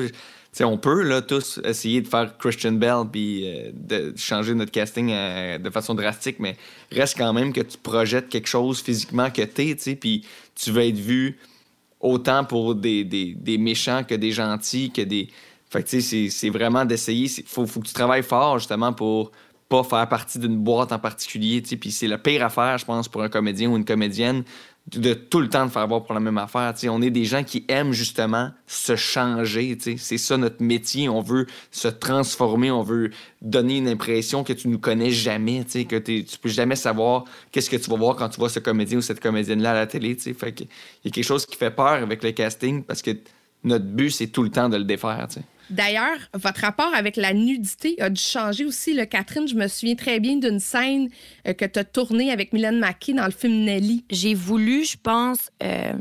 Speaker 4: On peut tous essayer de faire Christian Bell puis euh, de changer notre casting euh, de façon drastique, mais reste quand même que tu projettes quelque chose physiquement que t'es, puis tu vas être vu autant pour des, méchants que des gentils, que des... Fait que c'est- vraiment d'essayer. Il faut, faut que tu travailles fort, justement, pour pas faire partie d'une boîte en particulier. Puis c'est la pire affaire, je pense, pour un comédien ou une comédienne, de, tout le temps de faire avoir pour la même affaire. On est des gens qui aiment, justement, se changer. C'est ça notre métier. On veut se transformer, on veut donner une impression que tu nous connais jamais, que tu peux jamais savoir qu'est-ce que tu vas voir quand tu vois ce comédien ou cette comédienne-là à la télé, il y a quelque chose qui fait peur avec le casting parce que notre but, c'est tout le temps de le défaire.
Speaker 1: D'ailleurs, votre rapport avec la nudité a dû changer aussi. Le Catherine, je me souviens très bien d'une scène euh, que tu as tournée avec Mylène Mackey dans le film Nelly.
Speaker 2: j'ai voulu, je pense. euh,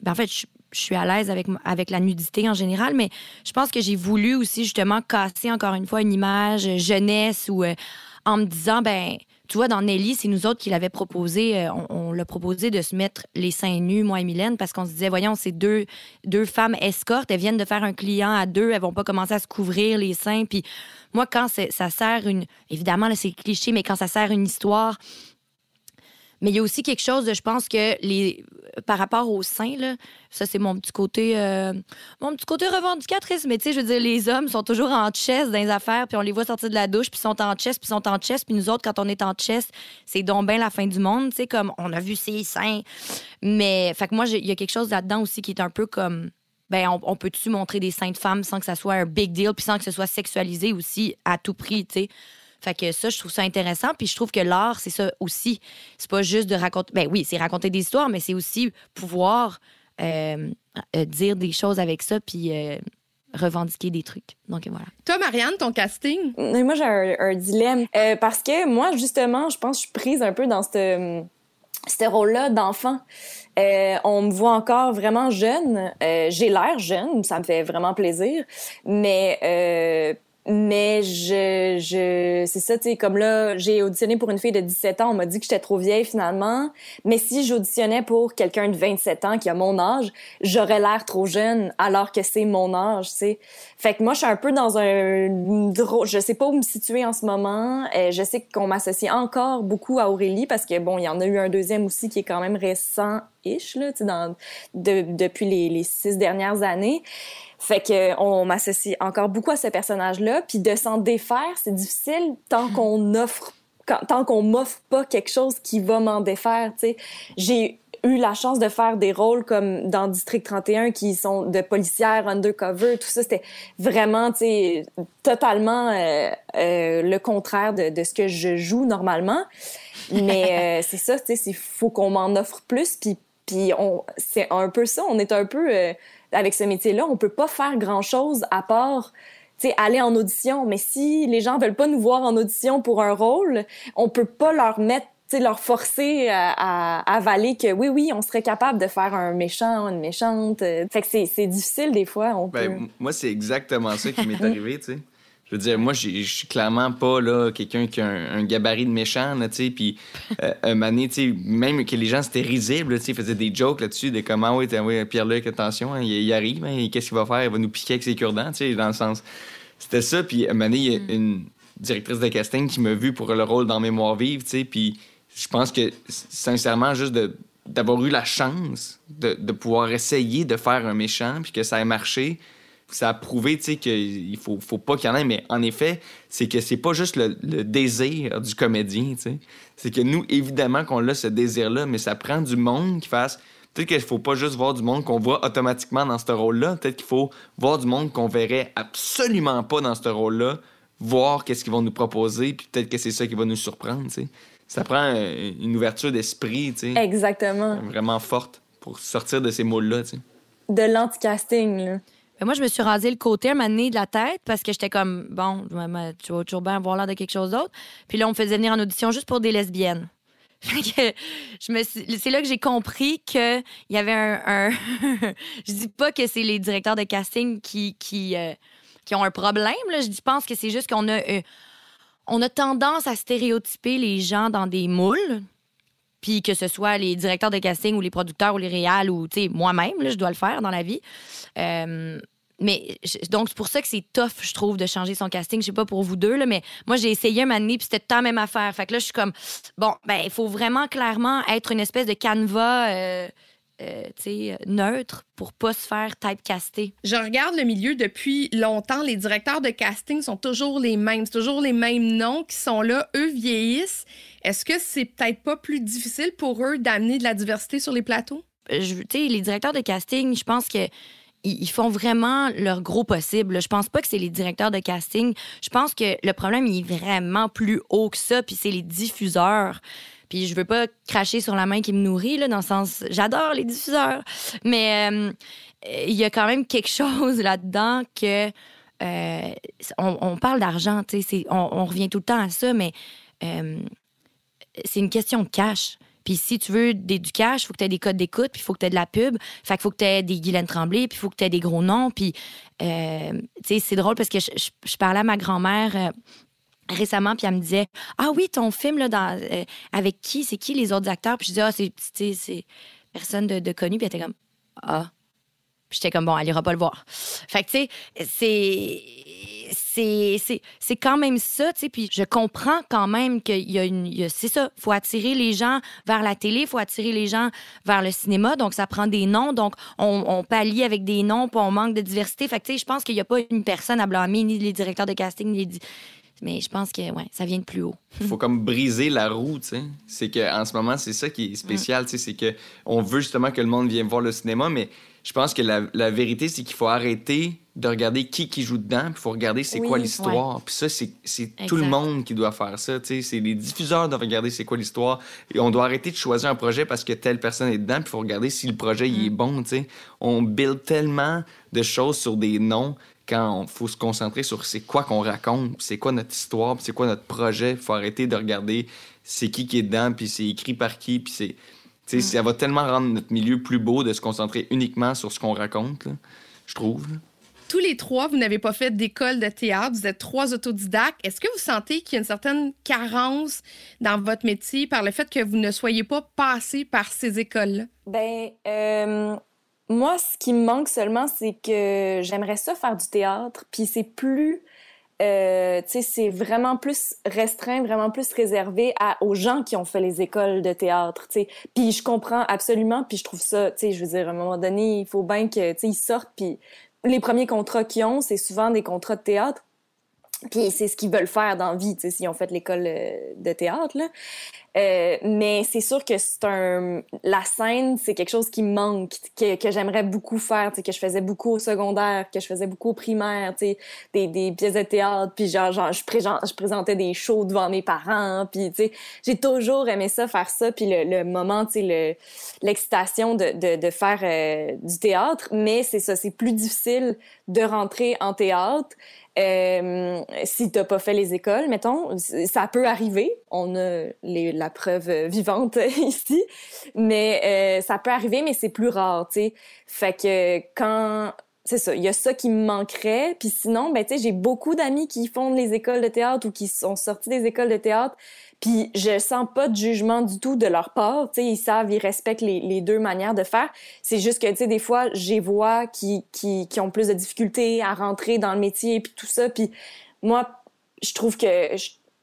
Speaker 2: ben, en fait, je, suis à l'aise avec, avec la nudité en général, mais je pense que j'ai voulu aussi justement casser encore une fois une image jeunesse ou euh, en me disant, ben, tu vois, dans Nelly, c'est nous autres qui l'avait proposé, euh, on, l'a proposé de se mettre les seins nus, moi et Mylène, parce qu'on se disait, voyons, c'est deux, femmes escortes, elles viennent de faire un client à deux, elles vont pas commencer à se couvrir les seins. Puis moi, quand ça sert une. Évidemment, là, c'est cliché, mais quand ça sert une histoire, mais il y a aussi quelque chose de, je pense que les par rapport au sein, là, ça c'est mon petit côté euh, mon petit côté revendicatrice, mais tu sais, je veux dire, les hommes sont toujours en chest dans les affaires, puis on les voit sortir de la douche, puis sont en chest, puis sont en chest, puis nous autres, quand on est en chest, c'est donc bien la fin du monde, tu sais, comme on a vu ses seins. Mais, fait que moi, il y a quelque chose là-dedans aussi qui est un peu comme ben on, on peut-tu montrer des seins de femmes sans que ça soit un big deal puis sans que ce soit sexualisé aussi à tout prix, tu sais? Fait que ça, je trouve ça intéressant. Puis je trouve que l'art, c'est ça aussi. C'est pas juste de raconter. Ben oui, c'est raconter des histoires, mais c'est aussi pouvoir euh, euh, dire des choses avec ça puis euh, revendiquer des trucs. Donc voilà.
Speaker 1: Toi, Marianne, ton casting,
Speaker 6: Mais moi, j'ai un, un dilemme. Euh, parce que moi, justement, je pense que je suis prise un peu dans ce, ce rôle-là d'enfant. Euh, on me voit encore vraiment jeune. Euh, j'ai l'air jeune, ça me fait vraiment plaisir. Mais euh, mais je, je c'est ça, tu sais, comme là, j'ai auditionné pour une fille de 17 ans, on m'a dit que j'étais trop vieille finalement. Mais si j'auditionnais pour quelqu'un de 27 ans qui a mon âge, j'aurais l'air trop jeune alors que c'est mon âge, tu sais. Fait que moi, je suis un peu dans un drôle, je sais pas où me situer en ce moment. Euh, je sais qu'on m'associe encore beaucoup à Aurélie parce que bon, il y en a eu un deuxième aussi qui est quand même récent ish, là, tu sais, dans, de- depuis les, les six dernières années. Fait que on m'associe encore beaucoup à ce personnage-là. Puis de s'en défaire, c'est difficile tant qu'on offre, tant qu'on m'offre pas quelque chose qui va m'en défaire. Tu sais, j'ai eu la chance de faire des rôles comme dans District 31 qui sont de policières undercover. Tout ça, c'était vraiment, tu sais, totalement euh, euh, le contraire de, de ce que je joue normalement. Mais euh, c'est ça, tu sais, il faut qu'on m'en offre plus. Puis, puis c'est un peu ça. On est un peu euh, avec ce métier-là, on peut pas faire grand-chose à part aller en audition. Mais si les gens veulent pas nous voir en audition pour un rôle, on peut pas leur mettre leur forcer à, à avaler que oui, oui, on serait capable de faire un méchant, une méchante. Fait que c'est, difficile des fois. On
Speaker 4: Ben,
Speaker 6: peut...
Speaker 4: moi, c'est exactement ça qui m'est arrivé, tu sais. Je veux dire, moi, je suis clairement pas là quelqu'un qui a un, un gabarit de méchant, tu sais. Puis, euh, un moment donné, tu sais, même que les gens, c'était risible, tu sais, ils faisaient des jokes là-dessus, de comment, oui, oui, Pierre-Luc, attention, hein, il, il arrive, hein, qu'est-ce qu'il va faire? Il va nous piquer avec ses cure-dents, tu sais, dans le sens. C'était ça, puis un moment donné, il y a une directrice de casting qui m'a vu pour le rôle dans Mémoire vive, tu sais, puis je pense que, sincèrement, juste de d'avoir eu la chance de, de pouvoir essayer de faire un méchant, puis que ça ait marché, ça a prouvé, qu'il faut, faut pas qu'il y en ait, mais en effet, c'est que c'est pas juste le, le désir du comédien. C'est que nous, évidemment qu'on a ce désir-là, mais ça prend du monde qui fasse... Peut-être qu'il faut pas juste voir du monde qu'on voit automatiquement dans ce rôle-là. Peut-être qu'il faut voir du monde qu'on verrait absolument pas dans ce rôle-là, voir qu'est-ce qu'ils vont nous proposer, puis peut-être que c'est ça qui va nous surprendre, tu sais. Ça prend euh, une ouverture d'esprit,
Speaker 6: Exactement.
Speaker 4: vraiment forte pour sortir de ces sais.
Speaker 6: De l'anti-casting, là.
Speaker 2: Ben, moi, je me suis rasé le côté un moment donné de la tête parce que j'étais comme, bon, tu vas toujours bien avoir l'air de quelque chose d'autre. Puis là, on me faisait venir en audition juste pour des lesbiennes. C'est là que j'ai compris qu'il y avait un. un- je dis pas que c'est les directeurs de casting qui, qui, euh, qui ont un problème. Là. Je pense que c'est juste qu'on a, euh, a tendance à stéréotyper les gens dans des moules. Puis que ce soit les directeurs de casting ou les producteurs ou les réals ou moi-même, je dois le faire dans la vie. Euh, mais je- donc, c'est pour ça que c'est tough, je trouve, de changer son casting. Je sais pas pour vous deux, là, mais moi, j'ai essayé un moment donné, puis c'était la même affaire. Fait que là, je suis comme, bon, ben, il faut vraiment clairement être une espèce de canevas, euh, euh, tu sais, neutre pour pas se faire typecaster.
Speaker 1: Je regarde le milieu depuis longtemps. Les directeurs de casting sont toujours les mêmes. C'est toujours les mêmes noms qui sont là. Eux vieillissent. Est-ce que c'est peut-être pas plus difficile pour eux d'amener de la diversité sur les plateaux?
Speaker 2: je- tu sais, les directeurs de casting, je pense que ils font vraiment leur gros possible. Je pense pas que c'est les directeurs de casting. Je pense que le problème il est vraiment plus haut que ça, puis c'est les diffuseurs. Puis je veux pas cracher sur la main qui me nourrit là, dans le sens j'adore les diffuseurs, mais euh, il y a quand même quelque chose là-dedans que euh, on, parle d'argent, on, on revient tout le temps à ça, mais euh, c'est une question de cash. Puis si tu veux des, du cash, il faut que tu aies des codes d'écoute, puis il faut que tu aies de la pub. Fait qu'il faut que tu aies des Guylaine Tremblay, puis il faut que tu aies des gros noms. Puis, euh, tu sais, c'est drôle parce que je, parlais à ma grand-mère euh, récemment, puis elle me disait Ah oui, ton film, là, euh, avec qui? C'est qui les autres acteurs Puis je disais Ah, c'est, c'est personne de, de connu. Puis elle était comme Ah. Puis j'étais comme Bon, elle ira pas le voir. Fait que, tu sais, c'est. C'est, quand même ça, tu sais. Puis je comprends quand même qu'il y a une. c'est ça. faut attirer les gens vers la télé, faut attirer les gens vers le cinéma. Donc, ça prend des noms. Donc, on, on pallie avec des noms, puis on manque de diversité. Fait que, tu sais, je pense qu'il n'y a pas une personne à blâmer, ni les directeurs de casting, ni les. Mais je pense que, ouais, ça vient de plus haut.
Speaker 4: Il faut comme briser la roue, tu sais. C'est que en ce moment, c'est ça qui est spécial, c'est que on veut justement que le monde vienne voir le cinéma, mais je pense que la, la vérité, c'est qu'il faut arrêter de regarder qui qui joue dedans, puis il faut regarder c'est
Speaker 6: Oui,
Speaker 4: quoi l'histoire. Puis ça, c'est tout le monde qui doit faire ça, tu sais. C'est les diffuseurs doivent regarder c'est quoi l'histoire. Et on doit arrêter de choisir un projet parce que telle personne est dedans, puis il faut regarder si le projet il est bon, tu sais. On build tellement de choses sur des noms quand il faut se concentrer sur c'est quoi qu'on raconte, c'est quoi notre histoire, puis c'est quoi notre projet. Il faut arrêter de regarder c'est qui qui est dedans, puis c'est écrit par qui, puis c'est... sais, Ça va tellement rendre notre milieu plus beau de se concentrer uniquement sur ce qu'on raconte, là, je trouve. là.
Speaker 1: Tous les trois, vous n'avez pas fait d'école de théâtre. Vous êtes trois autodidactes. Est-ce que vous sentez qu'il y a une certaine carence dans votre métier par le fait que vous ne soyez pas passé par ces écoles-là?
Speaker 6: Ben, euh, moi, ce qui me manque seulement, c'est que j'aimerais ça faire du théâtre, puis c'est plus euh, c'est vraiment plus restreint, vraiment plus réservé à, aux gens qui ont fait les écoles de théâtre. Puis je comprends absolument, puis je trouve ça, je veux dire, à un moment donné, il faut bien que, tu sais, ils sortent, puis les premiers contrats qu'ils ont, c'est souvent des contrats de théâtre. Puis c'est ce qu'ils veulent faire dans la vie, s'ils ont fait l'école euh, de théâtre, là. Euh, mais c'est sûr que c'est un... La scène, c'est quelque chose qui manque, que, que j'aimerais beaucoup faire, que je faisais beaucoup au secondaire, que je faisais beaucoup au primaire, des, des pièces de théâtre, puis genre, genre je, je présentais des shows devant mes parents, puis j'ai toujours aimé ça, faire ça, puis le, le moment, sais, le- l'excitation de, de, de faire euh, du théâtre, mais c'est ça, c'est plus difficile de rentrer en théâtre euh, si t'as pas fait les écoles, mettons, ça peut arriver. On a les- la preuve vivante ici, mais euh, ça peut arriver, mais c'est plus rare, tu sais. Fait que quand c'est ça, il y a ça qui me manquerait. Puis sinon, ben tu sais, j'ai beaucoup d'amis qui font les écoles de théâtre ou qui sont sortis des écoles de théâtre. Puis je sens pas de jugement du tout de leur part. Tu sais, ils savent, ils respectent les, les deux manières de faire. C'est juste que, tu sais, des fois, j'ai vois qui, qui, qui ont plus de difficultés à rentrer dans le métier puis tout ça. Puis moi, je trouve que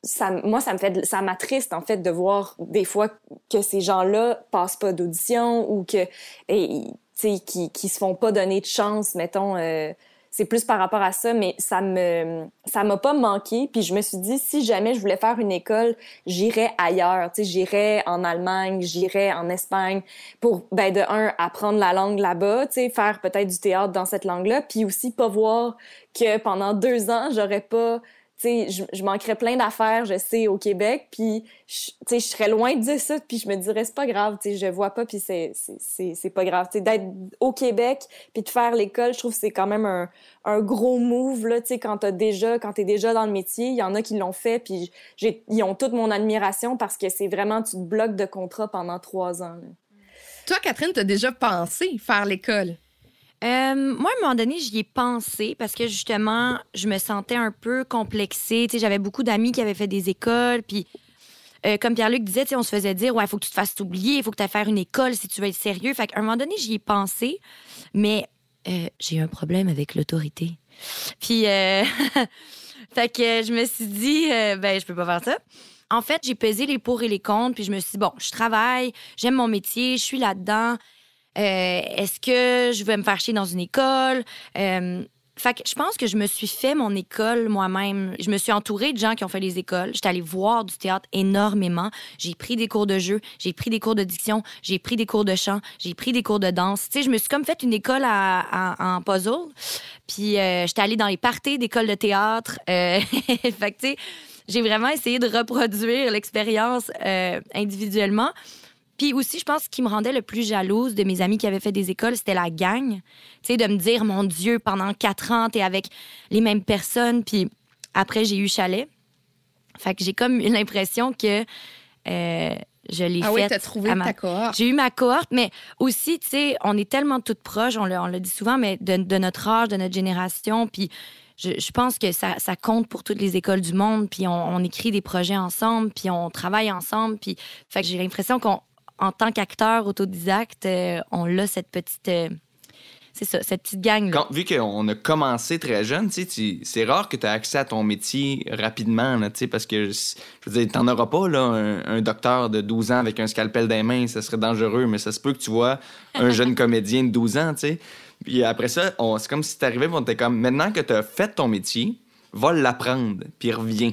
Speaker 6: ça, moi, ça me fait, ça m'attriste en fait de voir des fois que ces gens-là passent pas d'audition ou que, et, qui, qui se font pas donner de chance, mettons. euh, c'est plus par rapport à ça, mais ça me, ça m'a pas manqué. Puis je me suis dit, si jamais je voulais faire une école, j'irais ailleurs. Tu sais, j'irais en Allemagne, j'irais en Espagne pour, ben, de un, apprendre la langue là-bas, tu sais, faire peut-être du théâtre dans cette langue-là, puis aussi pas voir que pendant deux ans, j'aurais pas sais, je, je manquerais plein d'affaires, je sais, au Québec, puis, tu sais, je serais loin de dire ça, puis je me dirais, c'est pas grave, tu sais, je vois pas, puis c'est, pas grave. Tu sais, d'être au Québec, puis de faire l'école, je trouve que c'est quand même un, un gros move, là, tu sais, quand t'as déjà, quand t'es déjà dans le métier, il y en a qui l'ont fait, puis ils ont toute mon admiration parce que c'est vraiment, tu te bloques de contrat pendant trois ans.
Speaker 1: Toi, Catherine, t'as déjà pensé faire l'école?
Speaker 2: Euh, moi, à un moment donné, j'y ai pensé parce que justement, je me sentais un peu complexée. Tu j'avais beaucoup d'amis qui avaient fait des écoles, puis euh, comme Pierre-Luc disait, on se faisait dire, ouais, il faut que tu te fasses oublier, il faut que tu ailles faire une école si tu veux être sérieux. Fait qu'à un moment donné, j'y ai pensé, mais euh, j'ai un problème avec l'autorité. Puis, fait que je me suis dit, ben, je peux pas faire ça. En fait, j'ai pesé les pour et les contre, puis je me suis dit, bon, je travaille, j'aime mon métier, je suis là-dedans. Euh, Est-ce que je vais me faire chier dans une école? Euh, fait que je pense que je me suis fait mon école moi-même. Je me suis entourée de gens qui ont fait les écoles. J'étais allée voir du théâtre énormément. J'ai pris des cours de jeu, j'ai pris des cours de diction, j'ai pris des cours de chant, j'ai pris des cours de danse. Tu sais, je me suis comme fait une école en puzzle. Puis euh, j'étais allée dans les parties d'école de théâtre. Euh, fait que tu sais, j'ai vraiment essayé de reproduire l'expérience euh, individuellement. Puis aussi, je pense ce qui me rendait le plus jalouse de mes amis qui avaient fait des écoles, c'était la gang. Tu sais, de me dire, mon Dieu, pendant quatre ans, t'es avec les mêmes personnes. Puis après, j'ai eu chalet. Fait que j'ai comme eu l'impression que euh, je l'ai
Speaker 1: Ah oui,
Speaker 2: faite
Speaker 1: t'as trouvé
Speaker 2: ma-
Speaker 1: ta cohorte.
Speaker 2: j'ai eu ma cohorte, mais aussi, tu sais, on est tellement toutes proches, on le, on le dit souvent, mais de, de notre âge, de notre génération. Puis je, je pense que ça, ça compte pour toutes les écoles du monde. Puis on, on écrit des projets ensemble, puis on travaille ensemble. Puis fait que j'ai l'impression qu'on, en tant qu'acteur autodidacte, euh, on a cette petite. euh, c'est ça, cette petite gang-là.
Speaker 4: Quand- vu qu'on a commencé très jeune, c'est rare que tu as accès à ton métier rapidement, là, parce que, je veux dire, t'en auras pas, là, un, un docteur de 12 ans avec un scalpel dans les mains, ça serait dangereux, mais ça se peut que tu vois un jeune comédien de 12 ans, tu sais. Puis après ça, c'est comme si t'arrivais, on était comme, maintenant que tu as fait ton métier, va l'apprendre, puis reviens.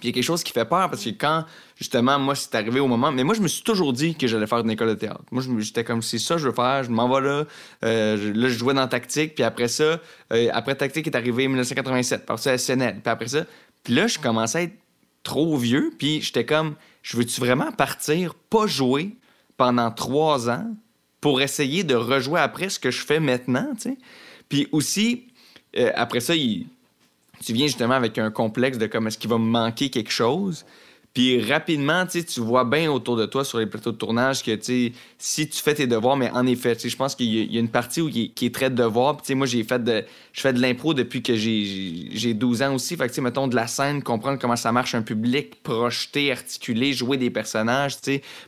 Speaker 4: Puis il y a quelque chose qui fait peur parce que quand, justement, moi, c'est arrivé au moment. Mais moi, je me suis toujours dit que j'allais faire une école de théâtre. Moi, j'étais comme, c'est ça je veux faire, je m'en vais là. Euh, là, je jouais dans Tactique, puis après ça, euh, après Tactique est arrivé en 1987, par ça, SNL. Puis après ça, puis là, je commençais à être trop vieux, puis j'étais comme, je veux-tu vraiment partir, pas jouer pendant trois ans pour essayer de rejouer après ce que je fais maintenant, tu sais? Puis aussi, euh, après ça, tu viens justement avec un complexe de comme est-ce qu'il va me manquer quelque chose? Puis rapidement, tu vois bien autour de toi sur les plateaux de tournage que, si tu fais tes devoirs, mais en effet, je pense qu'il y, a- il y a une partie où qui est, qui est très devoir. Puis, moi, j'ai fait de, je fais de l'impro depuis que j'ai- j'ai j'ai 12 ans aussi. Fait que, mettons, de la scène, comprendre comment ça marche un public, projeter, articuler, jouer des personnages.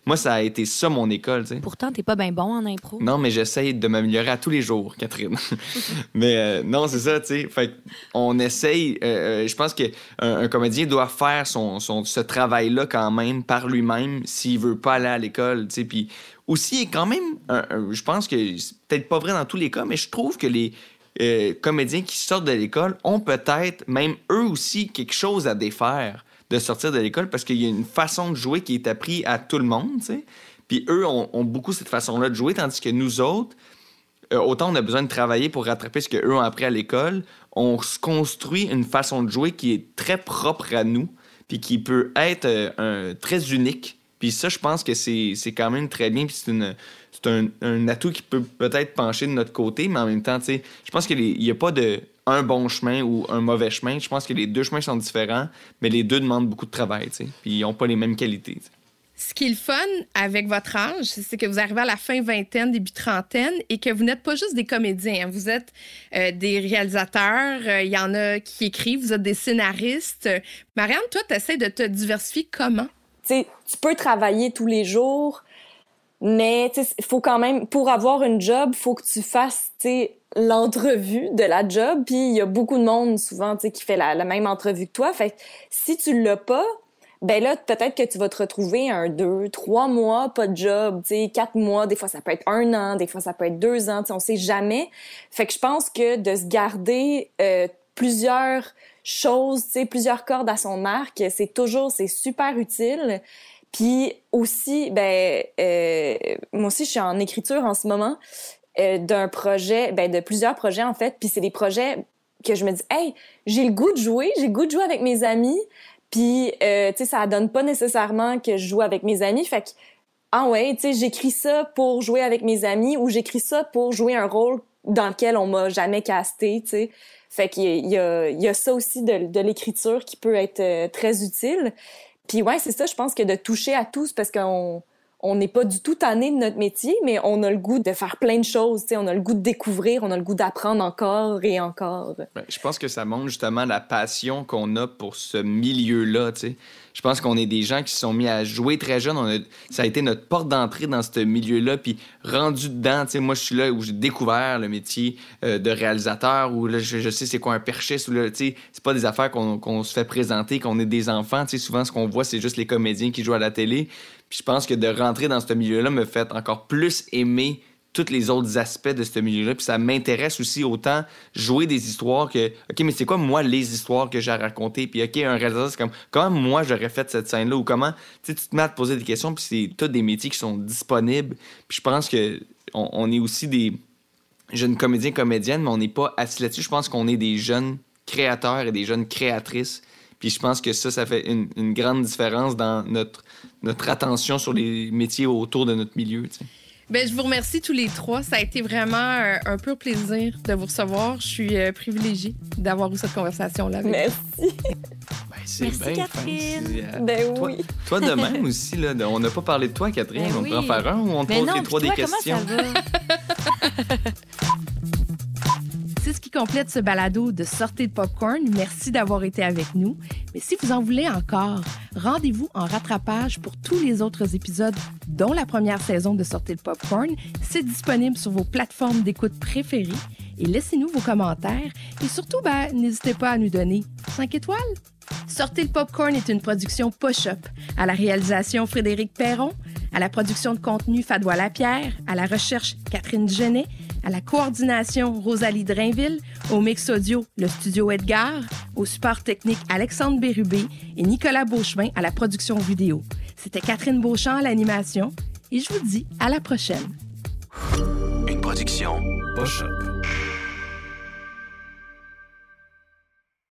Speaker 4: Moi, ça a été ça, mon école, tu sais.
Speaker 2: Pourtant, t'es pas bien bon en impro.
Speaker 4: Non, mais j'essaye de m'améliorer à tous les jours, Catherine. mais euh, non, c'est ça. Fait on essaye. euh, euh, je pense qu'un un comédien doit faire son, son- ce travail-là quand même par lui-même s'il veut pas aller à l'école, tu sais. Puis aussi, quand même, je pense que c'est peut-être pas vrai dans tous les cas, mais je trouve que les euh, comédiens qui sortent de l'école ont peut-être, même eux aussi, quelque chose à défaire de sortir de l'école parce qu'il y a une façon de jouer qui est apprise à tout le monde, tu sais. Puis eux ont, ont beaucoup cette façon-là de jouer, tandis que nous autres, euh, autant on a besoin de travailler pour rattraper ce qu'eux ont appris à l'école, on se construit une façon de jouer qui est très propre à nous, puis qui peut être euh, un- très unique. Puis ça, je pense que c'est quand même très bien, puis c'est un, un atout qui peut peut-être pencher de notre côté, mais en même temps, je pense qu'il n'y a pas de un bon chemin ou un mauvais chemin. Je pense que les deux chemins sont différents, mais les deux demandent beaucoup de travail, puis ils n'ont pas les mêmes qualités.
Speaker 1: Ce qui est le fun avec votre âge, c'est que vous arrivez à la fin vingtaine, début trentaine, et que vous n'êtes pas juste des comédiens. hein. Vous êtes euh, des réalisateurs, euh, il y en a qui écrivent, vous êtes des scénaristes. Marianne, toi, tu essaies de te diversifier comment?
Speaker 6: tu peux travailler tous les jours, mais il faut quand même, pour avoir une job, faut que tu fasses, l'entrevue de la job. Puis il y a beaucoup de monde souvent, qui fait la, même entrevue que toi. Fait si tu l'as pas, ben là, peut-être que tu vas te retrouver un, deux, trois mois, pas de job, tu sais, quatre mois, des fois ça peut être un an, des fois ça peut être deux ans, tu sais, on sait jamais. Fait que je pense que de se garder euh, plusieurs choses, tu sais, plusieurs cordes à son arc, c'est toujours, c'est super utile. Puis aussi, ben, euh, moi aussi, je suis en écriture en ce moment euh, d'un projet, ben, de plusieurs projets en fait. Puis c'est des projets que je me dis, hey, j'ai le goût de jouer, j'ai le goût de jouer avec mes amis. Puis, euh, tu sais, ça donne pas nécessairement que je joue avec mes amis. Fait que, ah ouais, tu sais, j'écris ça pour jouer avec mes amis ou j'écris ça pour jouer un rôle dans lequel on m'a jamais casté, tu sais. Fait qu'il y a, il y a, ça aussi de, de l'écriture qui peut être euh, très utile. Puis ouais, c'est ça, je pense que de toucher à tous parce qu'on on n'est pas du tout tanné de notre métier, mais on a le goût de faire plein de choses, on a le goût de découvrir, on a le goût d'apprendre encore et encore.
Speaker 4: Ben, je pense que ça montre justement la passion qu'on a pour ce milieu-là. Je pense qu'on est des gens qui se sont mis à jouer très jeunes. Ça a été notre porte d'entrée dans ce milieu-là. Puis rendu dedans, moi, je suis là où j'ai découvert le métier euh, de réalisateur, où je, sais c'est quoi un perchiste. C'est pas des affaires qu'on se fait présenter, qu'on est des enfants. Tu sais, souvent, ce qu'on voit, c'est juste les comédiens qui jouent à la télé. Puis je pense que de rentrer dans ce milieu-là me fait encore plus aimer tous les autres aspects de ce milieu-là. Puis ça m'intéresse aussi autant jouer des histoires que, OK, mais c'est quoi, moi, les histoires que j'ai à raconter? Puis, OK, un réalisateur, c'est comme, comment moi, j'aurais fait cette scène-là? Ou comment, tu te mets à te poser des questions, puis c'est tous des métiers qui sont disponibles. Puis je pense que on est aussi des jeunes comédiens, comédiennes, mais on n'est pas assis là-dessus. Je pense qu'on est des jeunes créateurs et des jeunes créatrices. Puis je pense que ça, ça fait une, une grande différence dans notre, notre attention sur les métiers autour de notre milieu, tu sais.
Speaker 1: Ben, je vous remercie tous les trois. Ça a été vraiment euh, un pur plaisir de vous recevoir. Je suis euh, privilégiée d'avoir eu cette conversation-là
Speaker 6: Merci.
Speaker 4: Ben, c'est
Speaker 2: Merci,
Speaker 4: bien
Speaker 2: Catherine.
Speaker 4: fancy, euh,
Speaker 6: Ben
Speaker 4: toi,
Speaker 6: oui.
Speaker 4: toi de même aussi, là, de- on n'a pas parlé de toi, Catherine.
Speaker 2: Ben
Speaker 4: on
Speaker 2: oui.
Speaker 4: peut en faire un ou on te
Speaker 2: Mais
Speaker 4: pose les trois
Speaker 2: toi,
Speaker 4: des
Speaker 2: comment
Speaker 4: questions?
Speaker 2: ça va?
Speaker 1: Qui complète ce balado de Sortez de Popcorn. Merci d'avoir été avec nous. Mais si vous en voulez encore, rendez-vous en rattrapage pour tous les autres épisodes, dont la première saison de Sortez de Popcorn. C'est disponible sur vos plateformes d'écoute préférées. Et laissez-nous vos commentaires. Et surtout, ben, n'hésitez pas à nous donner 5 étoiles. Sortez le Popcorn est une production Push-Up. À la réalisation, Frédéric Perron. À la production de contenu, Fadois Lapierre. À la recherche, Catherine Genet. À la coordination, Rosalie Drainville. Au mix audio, le studio Edgar. Au support technique, Alexandre Bérubé. Et Nicolas Beauchemin à la production vidéo. C'était Catherine Beauchamp à l'animation. Et je vous dis à la prochaine.
Speaker 9: Une production Poche